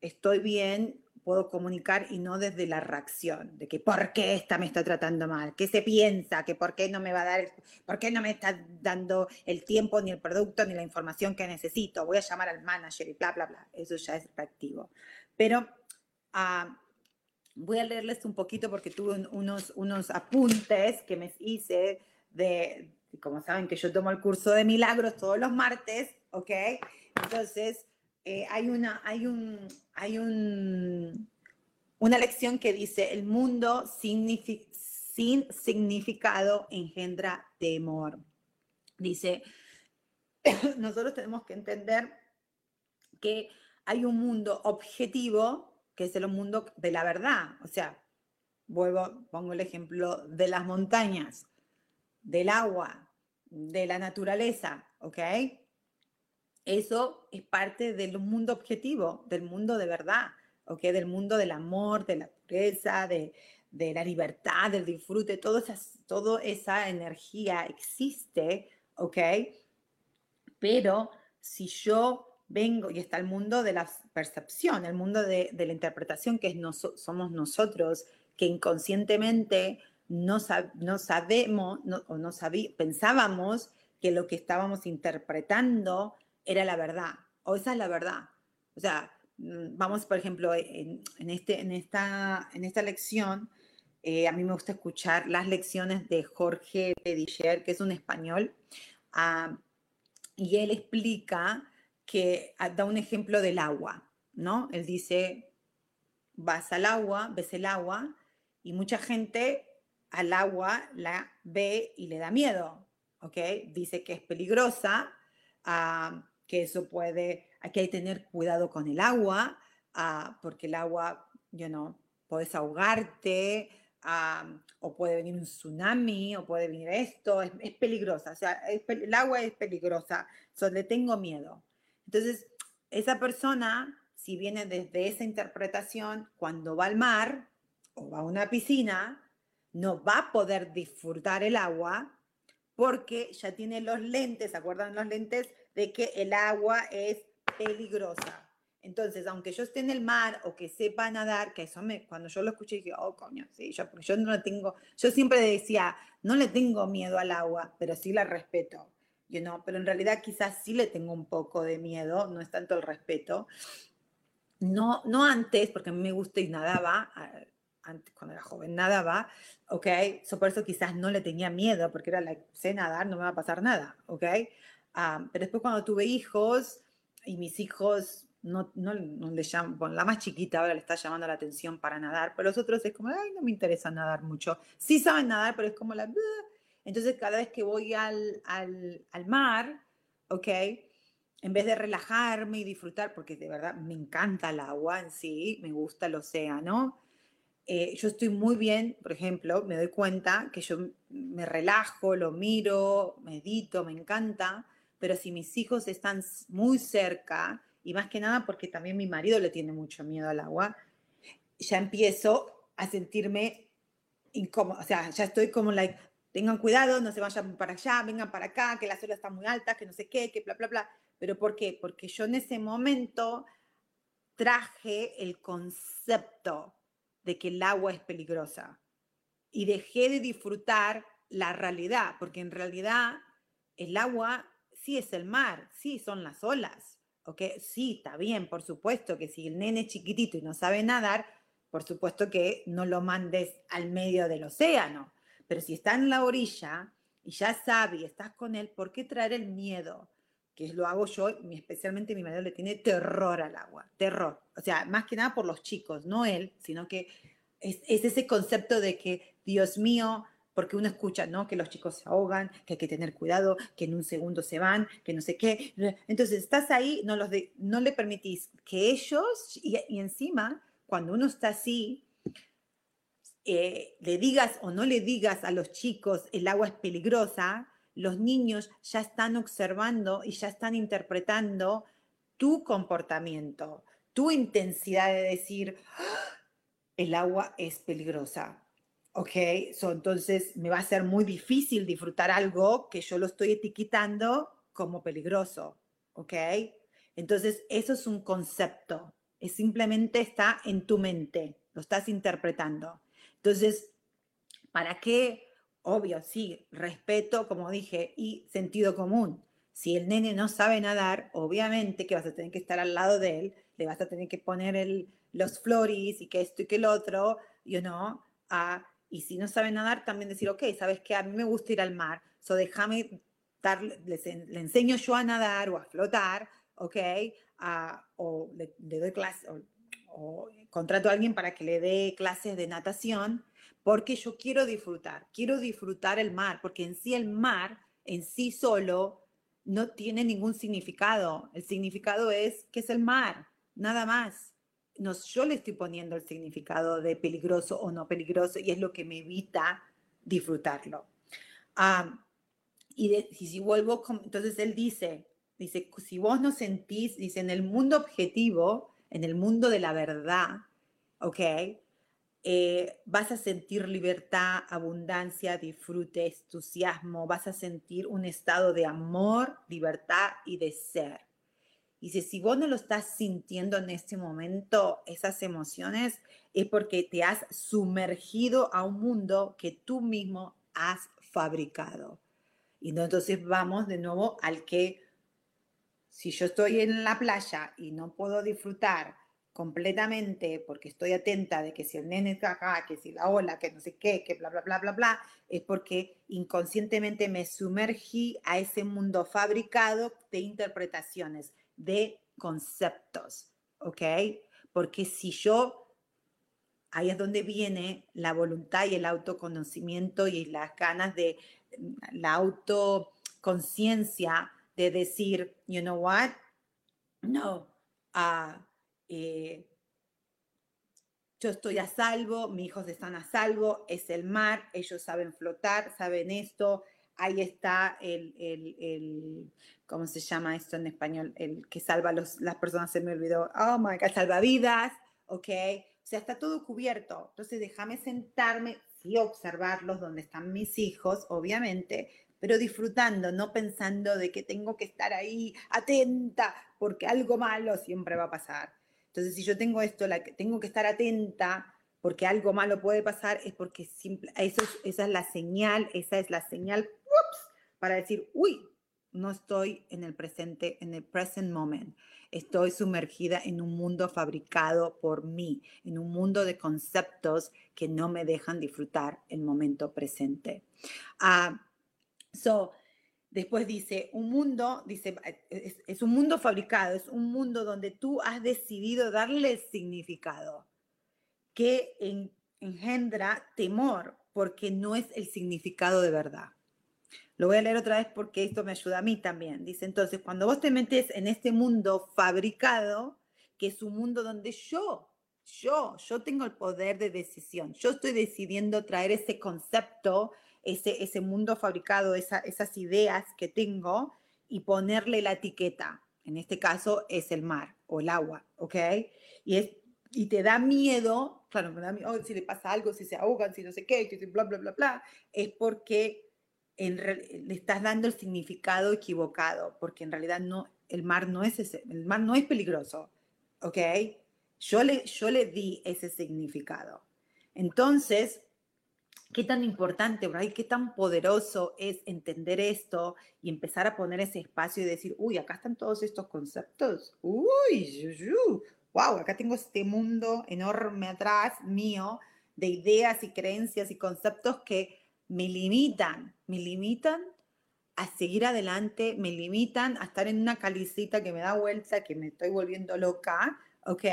estoy bien, puedo comunicar y no desde la reacción, de que por qué esta me está tratando mal, qué se piensa, que por qué no me va a dar, por qué no me está dando el tiempo, ni el producto, ni la información que necesito, voy a llamar al manager y bla, bla, bla. Eso ya es reactivo. Pero ah, voy a leerles un poquito porque tuve unos, unos apuntes que me hice de, como saben que yo tomo el curso de milagros todos los martes, ¿ok? Entonces, eh, hay, una, hay, un, hay un, una lección que dice, el mundo sin significado engendra temor. Dice, nosotros tenemos que entender que hay un mundo objetivo, que es el mundo de la verdad. O sea, vuelvo, pongo el ejemplo de las montañas, del agua, de la naturaleza, ¿ok? Eso es parte del mundo objetivo, del mundo de verdad, ¿ok? Del mundo del amor, de la pureza, de, la libertad, del disfrute, todo toda esa energía existe, ¿ok? Pero si yo vengo, y está el mundo de la percepción, el mundo de, la interpretación, que es somos nosotros, que inconscientemente no, no sabemos o no pensábamos que lo que estábamos interpretando era la verdad, o esa es la verdad. O sea, mm, vamos, por ejemplo, en, este, en, esta, en esta lección, eh, a mí me gusta escuchar las lecciones de Jorge Pedicher, que es un español, y él explica que ah, da un ejemplo del agua, ¿no? Él dice, vas al agua, ves el agua, y mucha gente al agua la ve y le da miedo, ¿ok? Dice que es peligrosa, que eso puede, hay que tener cuidado con el agua, ah, porque el agua, you know, puedes ahogarte, ah, o puede venir un tsunami, o puede venir esto, es, peligrosa, o sea, el agua es peligrosa, so, le tengo miedo. Entonces, esa persona, si viene desde esa interpretación, cuando va al mar o va a una piscina, no va a poder disfrutar el agua porque ya tiene los lentes, ¿se acuerdan los lentes? De que el agua es peligrosa. Entonces, aunque yo esté en el mar o que sepa nadar, que eso me, cuando yo lo escuché dije, oh, coño, sí, yo, yo no tengo, yo siempre decía, no le tengo miedo al agua, pero sí la respeto, you know? pero en realidad quizás sí le tengo un poco de miedo, no es tanto el respeto. No, no antes, porque a mí me gusta y nadaba, antes, cuando era joven nadaba, ¿ok? So, por eso quizás no le tenía miedo, porque era la, sé nadar, no me va a pasar nada, ¿ok? Pero después cuando tuve hijos y mis hijos no, no, no le llaman, la más chiquita ahora le está llamando la atención para nadar, pero los otros es como, ay, no me interesa nadar mucho. Sí saben nadar, pero es como la... Entonces cada vez que voy al, al, al mar, ¿ok? En vez de relajarme y disfrutar, porque de verdad me encanta el agua en sí, me gusta el océano, eh, yo estoy muy bien, por ejemplo, me doy cuenta que yo me relajo, lo miro, medito, me encanta, pero si mis hijos están muy cerca, y más que nada porque también mi marido le tiene mucho miedo al agua, ya empiezo a sentirme incómodo, o sea, ya estoy como like, tengan cuidado, no se vayan para allá, vengan para acá, que las olas están muy altas, que no sé qué, que bla, bla, bla. ¿Pero por qué? Porque yo en ese momento traje el concepto de que el agua es peligrosa y dejé de disfrutar la realidad, porque en realidad el agua sí es el mar, sí son las olas, ¿ok? Sí, está bien, por supuesto que si el nene es chiquitito y no sabe nadar, por supuesto que no lo mandes al medio del océano, pero si está en la orilla y ya sabe y estás con él, ¿por qué traer el miedo? Que lo hago yo, especialmente mi marido le tiene terror al agua, terror. O sea, más que nada por los chicos, no él, sino que es, es ese concepto de que, Dios mío, porque uno escucha, ¿no? Que los chicos se ahogan, que hay que tener cuidado, que en un segundo se van, que no sé qué. Entonces, estás ahí, no, los no le permitís que ellos, y, encima, cuando uno está así, eh, le digas o no le digas a los chicos el agua es peligrosa, los niños ya están observando y ya están interpretando tu comportamiento, tu intensidad de decir, ¡Ah! el agua es peligrosa. ¿Ok? entonces me va a ser muy difícil disfrutar algo que yo lo estoy etiquetando como peligroso. ¿Ok? Entonces, eso es un concepto. Es simplemente está en tu mente, lo estás interpretando. Entonces, ¿para qué? Obvio, sí, respeto, como dije, y sentido común. Si el nene no sabe nadar, obviamente que vas a tener que estar al lado de él, le vas a tener que poner el, los floris y que esto y que el otro, you know, a y si no sabe nadar, también decir, ok, sabes que a mí me gusta ir al mar, so déjame dar, le enseño yo a nadar o a flotar, ok, o le, doy clase, o, contrato a alguien para que le dé clases de natación, porque yo quiero disfrutar, quiero disfrutar el mar, porque en sí el mar, en sí solo, no tiene ningún significado. El significado es que es el mar, nada más yo le estoy poniendo el significado de peligroso o no peligroso y es lo que me evita disfrutarlo. y, si vuelvo, entonces él dice, dice, si vos no sentís, dice, en el mundo objetivo, en el mundo de la verdad, ¿ok? Eh, vas a sentir libertad, abundancia, disfrute, entusiasmo, vas a sentir un estado de amor, libertad y de ser. Y si vos no lo estás sintiendo en este momento, esas emociones, es porque te has sumergido a un mundo que tú mismo has fabricado. Y entonces vamos de nuevo al que si yo estoy en la playa y no puedo disfrutar completamente porque estoy atenta de que si el nene acá, que si la ola, que no sé qué, que bla, bla, bla, bla, bla, es porque inconscientemente me sumergí a ese mundo fabricado de interpretaciones de conceptos, ¿ok? Porque si yo, ahí es donde viene la voluntad y el autoconocimiento y las ganas de la autoconciencia de decir, you know what, no, uh, yo estoy a salvo, mis hijos están a salvo, es el mar, ellos saben flotar, saben esto, ahí está el, el, el, ¿cómo se llama esto en español? El que salva a las personas, se me olvidó, oh my God, salvavidas, ¿ok? O sea, está todo cubierto. Entonces, déjame sentarme, sí, observarlos donde están mis hijos, obviamente, pero disfrutando, no pensando de que tengo que estar ahí atenta, porque algo malo siempre va a pasar. Entonces, si yo tengo esto, la que tengo que estar atenta, porque algo malo puede pasar, es porque simple, eso esa es la señal, esa es la señal para decir, uy, no estoy en el presente, en el present moment. Estoy sumergida en un mundo fabricado por mí, en un mundo de conceptos que no me dejan disfrutar el momento presente. Ah, so, después dice, un mundo, dice, es, es, un mundo fabricado, es un mundo donde tú has decidido darle significado, que engendra temor porque no es el significado de verdad. Lo voy a leer otra vez porque esto me ayuda a mí también. Dice entonces, cuando vos te metes en este mundo fabricado, que es un mundo donde yo, yo, yo tengo el poder de decisión, yo estoy decidiendo traer ese concepto, ese, ese mundo fabricado, esas ideas que tengo y ponerle la etiqueta. En este caso es el mar o el agua, ¿ok? Y, es, y te da miedo, claro, me da miedo, oh, si le pasa algo, si se ahogan, si no sé qué, bla, bla, bla, bla, es porque le estás dando el significado equivocado, porque en realidad no, el mar no es ese, el mar no es peligroso, ¿ok? Yo le, yo le di ese significado. Entonces, qué tan importante, ¿verdad? qué tan poderoso es entender esto y empezar a poner ese espacio y decir, uy, acá están todos estos conceptos. Uy, wow, acá tengo este mundo enorme atrás mío de ideas y creencias y conceptos que me limitan, me limitan a seguir adelante, me limitan a estar en una calicita que me da vuelta, que me estoy volviendo loca, ¿ok?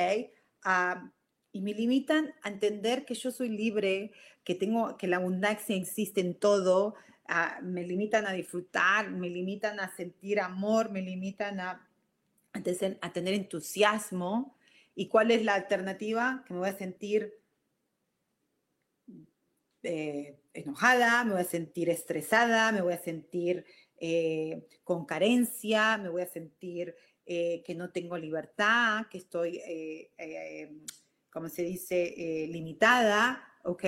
y me limitan a entender que yo soy libre, que tengo, que la abundancia existe en todo, me limitan a disfrutar, me limitan a sentir amor, me limitan a, a, tener entusiasmo. ¿Y cuál es la alternativa? Que me voy a sentir eh, enojada, me voy a sentir estresada, me voy a sentir eh, con carencia, me voy a sentir eh, que no tengo libertad, que estoy, como se dice, limitada, ¿ok?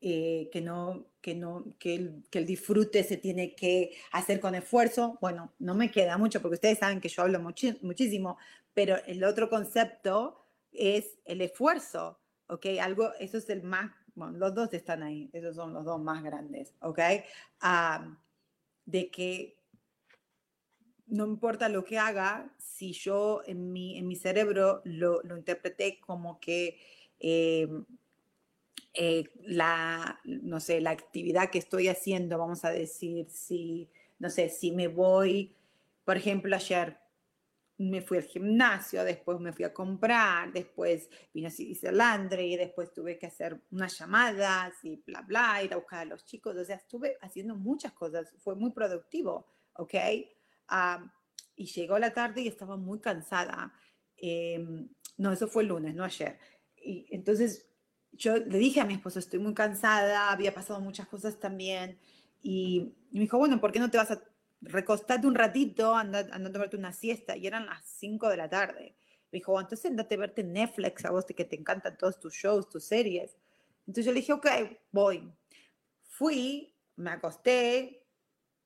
que no, que, no, el, que el, disfrute se tiene que hacer con esfuerzo. Bueno, no me queda mucho porque ustedes saben que yo hablo muchísimo, pero el otro concepto es el esfuerzo, ¿ok? Algo, eso es el más, bueno, los dos están ahí, esos son los dos más grandes, ¿ok? de que no importa lo que haga, si yo en mi, en mi cerebro lo, lo interpreté como que... Eh, eh, la, no sé, la actividad que estoy haciendo, vamos a decir, si, no sé, si me voy, por ejemplo, ayer me fui al gimnasio, después me fui a comprar, después vine a hice y después tuve que hacer unas llamadas y bla, bla, ir a buscar a los chicos, o sea, estuve haciendo muchas cosas, fue muy productivo, ¿ok? y llegó la tarde y estaba muy cansada. Em, no, eso fue el lunes, no ayer. Y entonces yo le dije a mi esposo, estoy muy cansada, había pasado muchas cosas también, y, me dijo, bueno, ¿por qué no te vas a recostarte un ratito, anda, anda a tomarte una siesta? Y eran las 5 de la tarde. Me dijo, entonces andate a verte Netflix, a vos que te encantan todos tus shows, tus series. Entonces yo le dije, ok, voy. Fui, me acosté,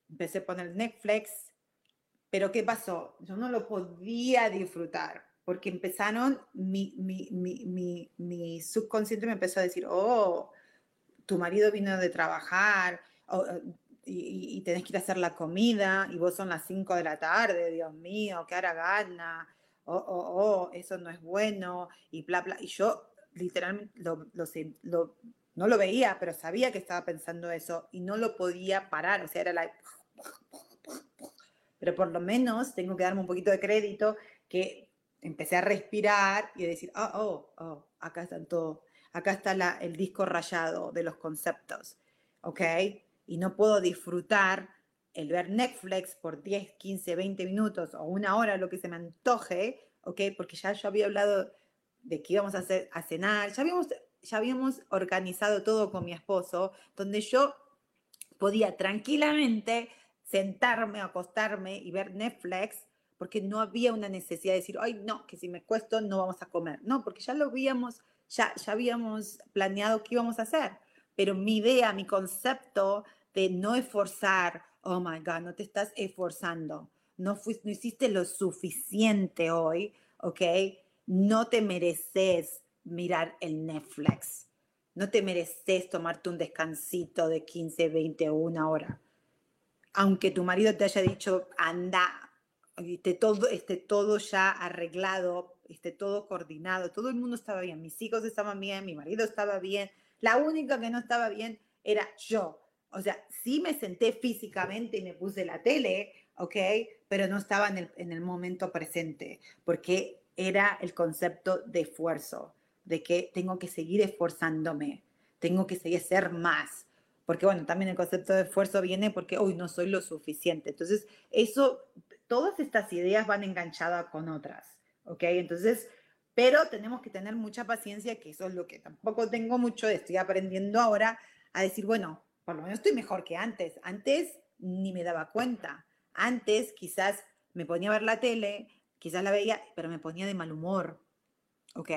empecé a poner Netflix, pero ¿qué pasó? Yo no lo podía disfrutar porque empezaron, mi, mi, mi, mi, subconsciente me empezó a decir, oh, tu marido vino de trabajar y, y, tenés que ir a hacer la comida y vos son las 5 de la tarde, Dios mío, qué hará gana, oh, oh, oh, eso no es bueno y bla, bla. Y yo literalmente lo, lo, no lo veía, pero sabía que estaba pensando eso y no lo podía parar, o sea, era la... Pero por lo menos tengo que darme un poquito de crédito que empecé a respirar y a decir, oh, oh, oh, acá están todo, acá está la, el disco rayado de los conceptos, ¿ok? Y no puedo disfrutar el ver Netflix por 10, 15, 20 minutos o una hora, lo que se me antoje, ¿ok? Porque ya yo había hablado de que íbamos a, hacer, a cenar, ya habíamos, ya habíamos organizado todo con mi esposo, donde yo podía tranquilamente sentarme, acostarme y ver Netflix porque no había una necesidad de decir, ay, no, que si me cuesto no vamos a comer. No, porque ya lo habíamos, ya, ya habíamos planeado qué íbamos a hacer. Pero mi idea, mi concepto de no esforzar, oh my God, no te estás esforzando, no, fuiste, no hiciste lo suficiente hoy, ¿ok? No te mereces mirar el Netflix. No te mereces tomarte un descansito de 15, 20 o una hora. Aunque tu marido te haya dicho, anda, esté todo, esté todo ya arreglado, esté todo coordinado, todo el mundo estaba bien, mis hijos estaban bien, mi marido estaba bien, la única que no estaba bien era yo. O sea, sí me senté físicamente y me puse la tele, ¿ok? Pero no estaba en el, en el momento presente, porque era el concepto de esfuerzo, de que tengo que seguir esforzándome, tengo que seguir ser más, porque bueno, también el concepto de esfuerzo viene porque hoy no soy lo suficiente. Entonces, eso todas estas ideas van enganchadas con otras, ¿ok? Entonces, pero tenemos que tener mucha paciencia, que eso es lo que tampoco tengo mucho, estoy aprendiendo ahora a decir, bueno, por lo menos estoy mejor que antes. Antes ni me daba cuenta. Antes quizás me ponía a ver la tele, quizás la veía, pero me ponía de mal humor, ¿ok?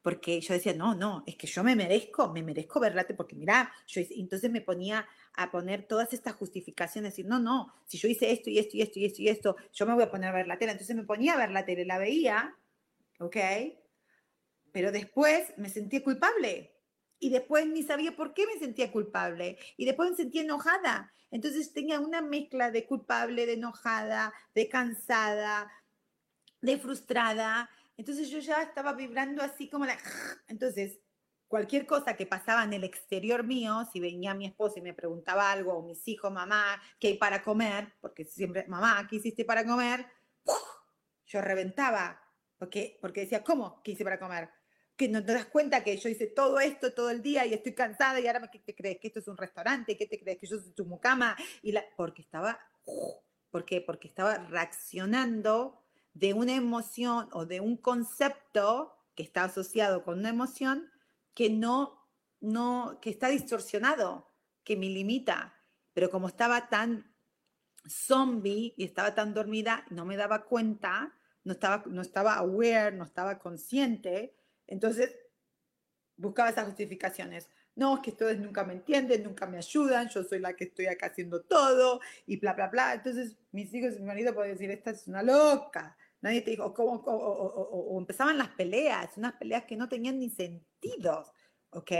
Porque yo decía, no, no, es que yo me merezco, me merezco ver la tele, porque mira, yo entonces me ponía a poner todas estas justificaciones, decir, no, no, si yo hice esto y esto y esto y esto y esto, yo me voy a poner a ver la tele. Entonces me ponía a ver la tele, la veía, ¿ok? Pero después me sentía culpable. Y después ni sabía por qué me sentía culpable. Y después me sentía enojada. Entonces tenía una mezcla de culpable, de enojada, de cansada, de frustrada. Entonces yo ya estaba vibrando así como la... Entonces cualquier cosa que pasaba en el exterior mío, si venía mi esposo y me preguntaba algo, o mis hijos, mamá, ¿qué hay para comer? Porque siempre, mamá, ¿qué hiciste para comer? Yo reventaba, porque, porque decía, ¿cómo? ¿Qué hice para comer? Que no te das cuenta que yo hice todo esto todo el día y estoy cansada y ahora ¿qué te crees que esto es un restaurante? ¿Qué te crees que yo soy tu mucama? Y la, porque estaba, ¿por qué? Porque estaba reaccionando de una emoción o de un concepto que está asociado con una emoción que no, no, que está distorsionado, que me limita. Pero como estaba tan zombie y estaba tan dormida, no me daba cuenta, no estaba, no estaba aware, no estaba consciente, entonces buscaba esas justificaciones. No, es que ustedes nunca me entienden, nunca me ayudan, yo soy la que estoy acá haciendo todo y bla, bla, bla. Entonces mis hijos y mi marido pueden decir, esta es una loca. Nadie te dijo, ¿cómo, o, empezaban las peleas, unas peleas que no tenían ni sentido, ¿ok?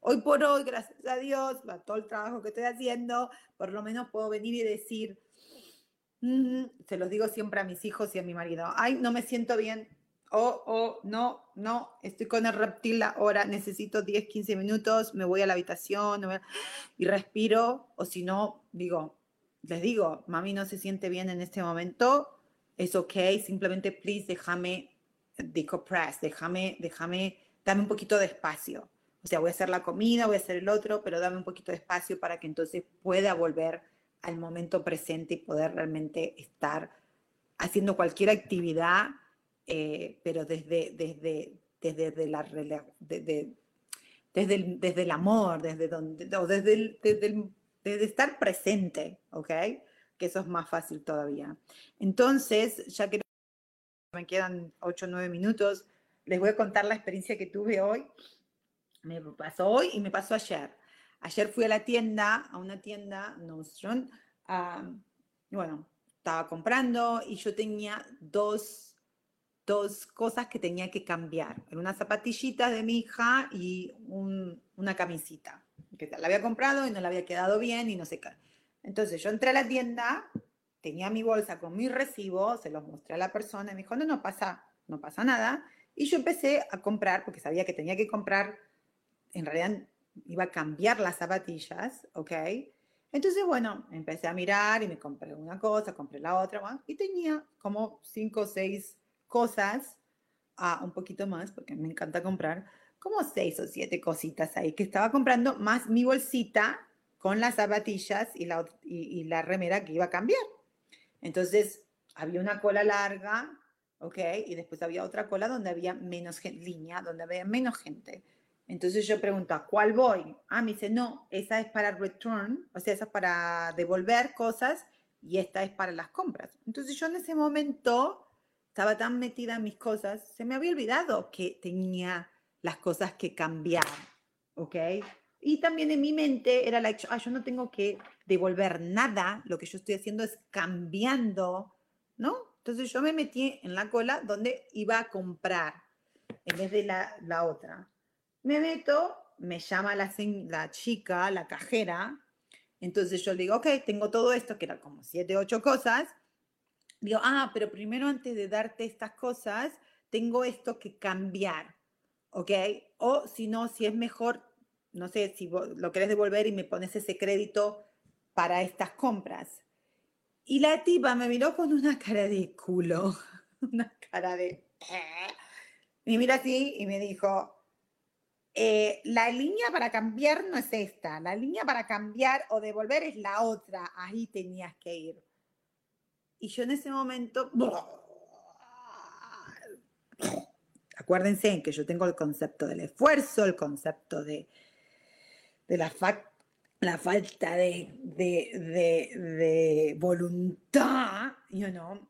Hoy por hoy, gracias a Dios, a todo el trabajo que estoy haciendo, por lo menos puedo venir y decir, se los digo siempre a mis hijos y a mi marido, ay, no me siento bien, oh, oh, no, no, estoy con el reptil ahora, necesito 10, 15 minutos, me voy a la habitación y respiro, o si no, digo, les digo, mami no se siente bien en este momento, es ok, simplemente, please, déjame decompress, déjame, déjame, dame un poquito de espacio. O sea, voy a hacer la comida, voy a hacer el otro, pero dame un poquito de espacio para que entonces pueda volver al momento presente y poder realmente estar haciendo cualquier actividad eh, pero desde, desde, desde, la, desde, desde, el, desde el amor, desde, donde, desde, el, desde, desde estar presente, ¿ok? Que eso es más fácil todavía. Entonces, ya que me quedan 8 o 9 minutos, les voy a contar la experiencia que tuve hoy. Me pasó hoy y me pasó ayer. Ayer fui a la tienda, a una tienda, Nordstrom, bueno, estaba comprando y yo tenía dos dos cosas que tenía que cambiar. Una zapatillita de mi hija y una camisita, que la había comprado y no la había quedado bien y no sé qué. Entonces yo entré a la tienda, tenía mi bolsa con mi recibo, se los mostré a la persona y me dijo, no, no pasa, no pasa nada. Y yo empecé a comprar, porque sabía que tenía que comprar, en realidad iba a cambiar las zapatillas, ¿ok? Entonces, bueno, empecé a mirar y me compré una cosa, compré la otra, y tenía como cinco o seis cosas, a un poquito más, porque me encanta comprar, como seis o siete cositas ahí que estaba comprando, más mi bolsita con las zapatillas y la, y, la remera que iba a cambiar. Entonces, había una cola larga, ¿ok? Y después había otra cola donde había menos línea, donde había menos gente. Entonces yo pregunto, ¿a cuál voy? Ah, me dice, no, esa es para return, o sea, esa es para devolver cosas y esta es para las compras. Entonces yo en ese momento estaba tan metida en mis cosas, se me había olvidado que tenía las cosas que cambiar, ¿ok? Y también en mi mente era la, ah, yo no tengo que devolver nada, lo que yo estoy haciendo es cambiando, ¿no? Entonces yo me metí en la cola donde iba a comprar en vez de la, la otra. Me meto, me llama la, la chica, la cajera, entonces yo le digo, ok, tengo todo esto, que era como siete, ocho cosas, digo, ah, pero primero antes de darte estas cosas, tengo esto que cambiar, ¿ok? O si no, si es mejor, no sé, si lo querés devolver y me pones ese crédito para estas compras. Y la tipa me miró con una cara de culo, una cara de... Me mira así y me dijo, eh, la línea para cambiar no es esta, la línea para cambiar o devolver es la otra, ahí tenías que ir. Y yo en ese momento, acuérdense que yo tengo el concepto del esfuerzo, el concepto de, de la, la falta de, de, voluntad, you know,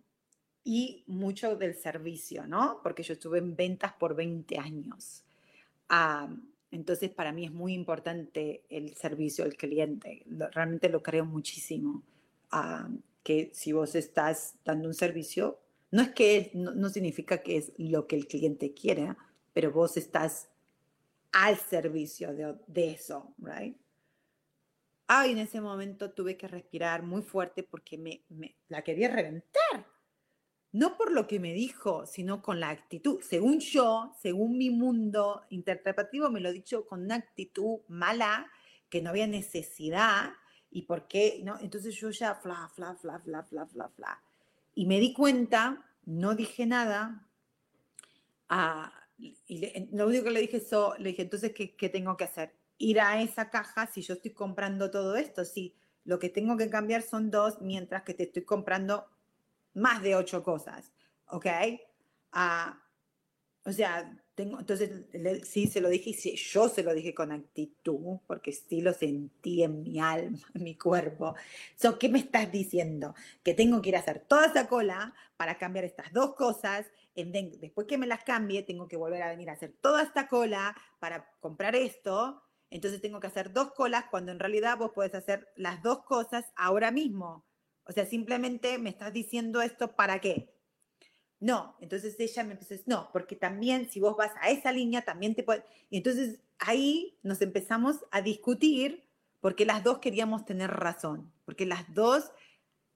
y mucho del servicio, ¿no? Porque yo estuve en ventas por 20 años. entonces, para mí es muy importante el servicio al cliente. realmente lo creo muchísimo que si vos estás dando un servicio, no es que no, significa que es lo que el cliente quiere, pero vos estás al servicio de, de eso, right? Ah, en ese momento tuve que respirar muy fuerte porque me, me, la quería reventar. No por lo que me dijo, sino con la actitud. Según yo, según mi mundo interpretativo, me lo he dicho con una actitud mala, que no había necesidad, ¿Y por qué? ¿No? Entonces yo ya, fla, fla, fla, fla, fla, fla, fla. Y me di cuenta, no dije nada, ah, y lo único que le dije eso, le dije, entonces, ¿qué, ¿qué, tengo que hacer? Ir a esa caja si yo estoy comprando todo esto, sí, lo que tengo que cambiar son dos, mientras que te estoy comprando más de ocho cosas, ¿ok? Ah, o sea, tengo, entonces sí se lo dije y sí, yo se lo dije con actitud, porque sí lo sentí en mi alma, en mi cuerpo. So, ¿Qué me estás diciendo? Que tengo que ir a hacer toda esa cola para cambiar estas dos cosas. después que me las cambie, tengo que volver a venir a hacer toda esta cola para comprar esto. Entonces tengo que hacer dos colas cuando en realidad vos podés hacer las dos cosas ahora mismo. O sea, simplemente me estás diciendo esto para qué. No, entonces ella me empezó no, porque también si vos vas a esa línea, también te puede... Y entonces ahí nos empezamos a discutir porque las dos queríamos tener razón, porque las dos,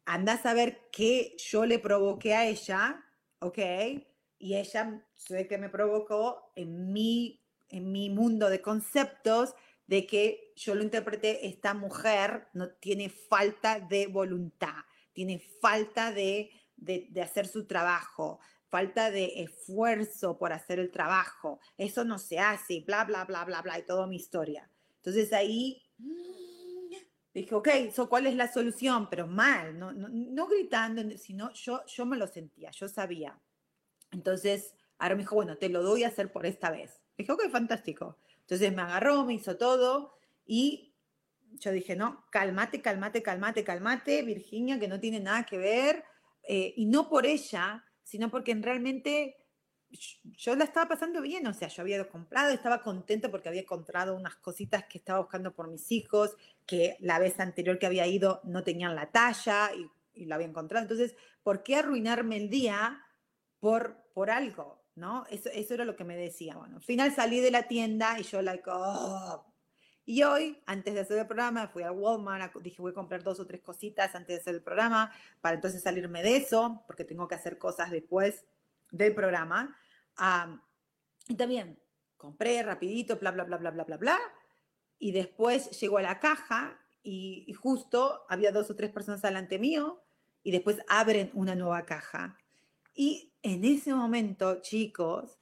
andás a ver qué yo le provoqué a ella, ¿ok? Y ella sé que me provocó en mi, en mi mundo de conceptos de que yo lo interpreté, esta mujer no tiene falta de voluntad, tiene falta de de, hacer su trabajo, falta de esfuerzo por hacer el trabajo, eso no se hace, bla, bla, bla, bla, bla, y toda mi historia. Entonces ahí dije, ok, ¿cuál es la solución? Pero mal, no, no, gritando, sino yo, yo me lo sentía, yo sabía. Entonces, ahora me dijo, bueno, te lo doy a hacer por esta vez. Dije, ok, fantástico. Entonces me agarró, me hizo todo y yo dije, no, cálmate, cálmate, cálmate, cálmate, Virginia, que no tiene nada que ver eh, y no por ella, sino porque realmente yo la estaba pasando bien, o sea, yo había comprado, estaba contenta porque había encontrado unas cositas que estaba buscando por mis hijos, que la vez anterior que había ido no tenían la talla y, y la había encontrado. Entonces, ¿por qué arruinarme el día por, por algo? ¿No? Eso, eso era lo que me decía. Bueno, al final salí de la tienda y yo, like, oh, y hoy, antes de hacer el programa, fui a Walmart, dije voy a comprar dos o tres cositas antes de hacer el programa, para entonces salirme de eso, porque tengo que hacer cosas después del programa. y también compré rapidito, bla, bla, bla, bla, bla, bla, bla. Y después llegó a la caja y, y justo había dos o tres personas delante mío y después abren una nueva caja. Y en ese momento, chicos,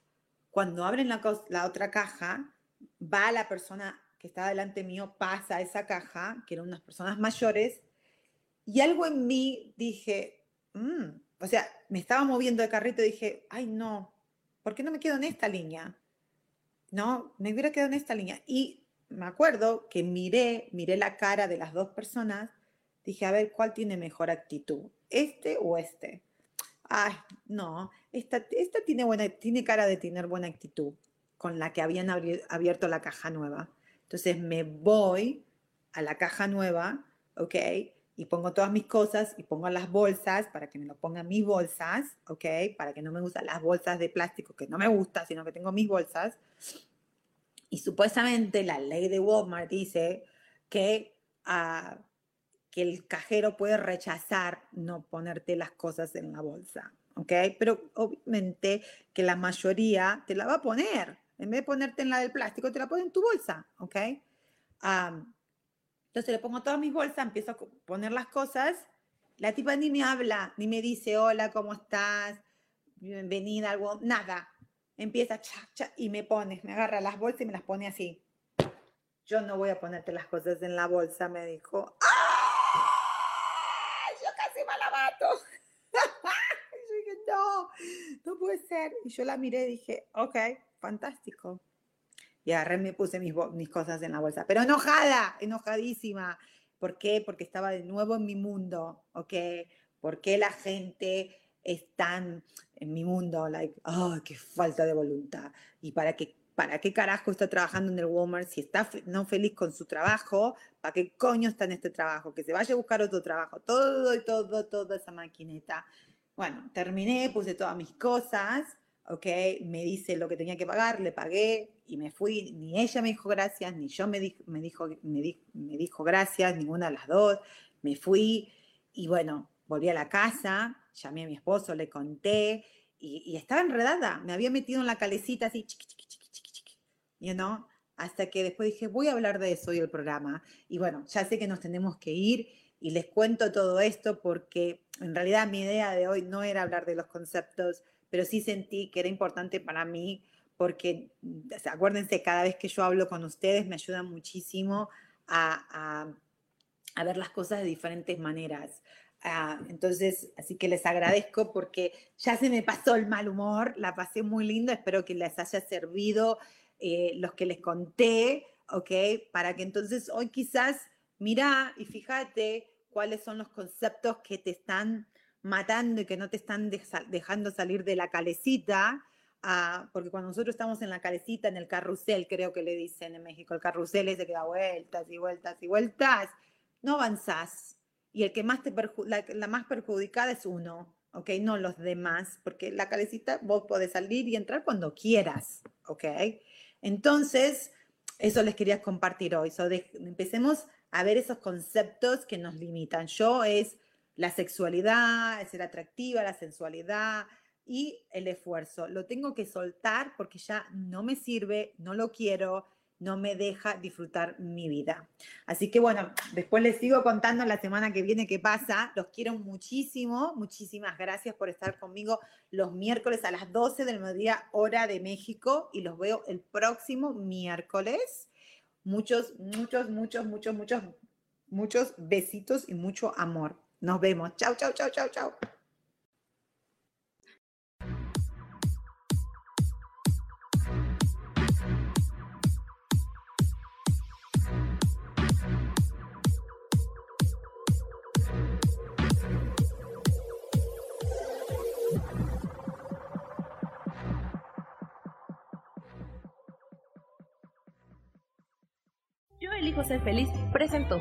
cuando abren la, la otra caja, va la persona que estaba delante mío pasa esa caja, que eran unas personas mayores, y algo en mí dije, mm", o sea, me estaba moviendo de carrito y dije, ay no, ¿por qué no me quedo en esta línea? No, me hubiera quedado en esta línea. Y me acuerdo que miré, miré la cara de las dos personas, dije, a ver, ¿cuál tiene mejor actitud? ¿Este o este? Ay, no, esta, esta tiene, buena, tiene cara de tener buena actitud con la que habían abierto la caja nueva. Entonces me voy a la caja nueva, ¿ok? Y pongo todas mis cosas y pongo las bolsas para que me lo pongan mis bolsas, ¿ok? Para que no me gustan las bolsas de plástico, que no me gusta, sino que tengo mis bolsas. Y supuestamente la ley de Walmart dice que, uh, que el cajero puede rechazar no ponerte las cosas en la bolsa, ¿ok? Pero obviamente que la mayoría te la va a poner, en vez de ponerte en la del plástico, te la pones en tu bolsa, ¿ok? entonces le pongo todas mis bolsas, empiezo a poner las cosas. La tipa ni me habla, ni me dice, hola, ¿cómo estás? Bienvenida, algo, nada. Empieza, cha, cha, y me pone, me agarra las bolsas y me las pone así. Yo no voy a ponerte las cosas en la bolsa, me dijo. ¡Ah! Yo casi me la mato. yo dije, no, no puede ser. Y yo la miré y dije, ok, fantástico. Y agarré, me puse mis, cosas en la bolsa, pero enojada, enojadísima. ¿Por qué? Porque estaba de nuevo en mi mundo, ¿ok? ¿Por qué la gente es tan en mi mundo, like, oh, qué falta de voluntad? ¿Y para qué, para qué carajo está trabajando en el Walmart si está no feliz con su trabajo? ¿Para qué coño está en este trabajo? Que se vaya a buscar otro trabajo. Todo y todo, toda esa maquineta. Bueno, terminé, puse todas mis cosas ¿ok? Me dice lo que tenía que pagar, le pagué y me fui. Ni ella me dijo gracias, ni yo me, me, dijo, me, me dijo gracias, ninguna de las dos. Me fui y bueno, volví a la casa, llamé a mi esposo, le conté y, estaba enredada. Me había metido en la calecita así, chiqui, chiqui, chiqui, chiqui, chiqui, you know? Hasta que después dije, voy a hablar de eso hoy el programa. Y bueno, ya sé que nos tenemos que ir y les cuento todo esto porque en realidad mi idea de hoy no era hablar de los conceptos pero sí sentí que era importante para mí porque acuérdense, cada vez que yo hablo con ustedes me ayuda muchísimo a, a, ver las cosas de diferentes maneras. Ah, entonces, así que les agradezco porque ya se me pasó el mal humor, la pasé muy lindo, espero que les haya servido eh, los que les conté, ¿ok? Para que entonces hoy quizás mira y fíjate cuáles son los conceptos que te están matando y que no te están dejando salir de la calecita, ah, porque cuando nosotros estamos en la calecita, en el carrusel, creo que le dicen en México, el carrusel ese que da vueltas y vueltas y vueltas, no avanzás. Y el que más la, más perjudicada es uno, ¿ok? No los demás, porque la calecita vos podés salir y entrar cuando quieras, ¿ok? Entonces, eso les quería compartir hoy. empecemos a ver esos conceptos que nos limitan. Yo es la sexualidad, es ser atractiva, la sensualidad y el esfuerzo. Lo tengo que soltar porque ya no me sirve, no lo quiero, no me deja disfrutar mi vida. Así que bueno, después les sigo contando la semana que viene qué pasa. Los quiero muchísimo. Muchísimas gracias por estar conmigo los miércoles a las 12 del mediodía, hora de México. Y los veo el próximo miércoles. Muchos, muchos, muchos, muchos, muchos, muchos besitos y mucho amor. Nos vemos. Chao, chao, chao, chao, chao. Yo elijo ser feliz, presento.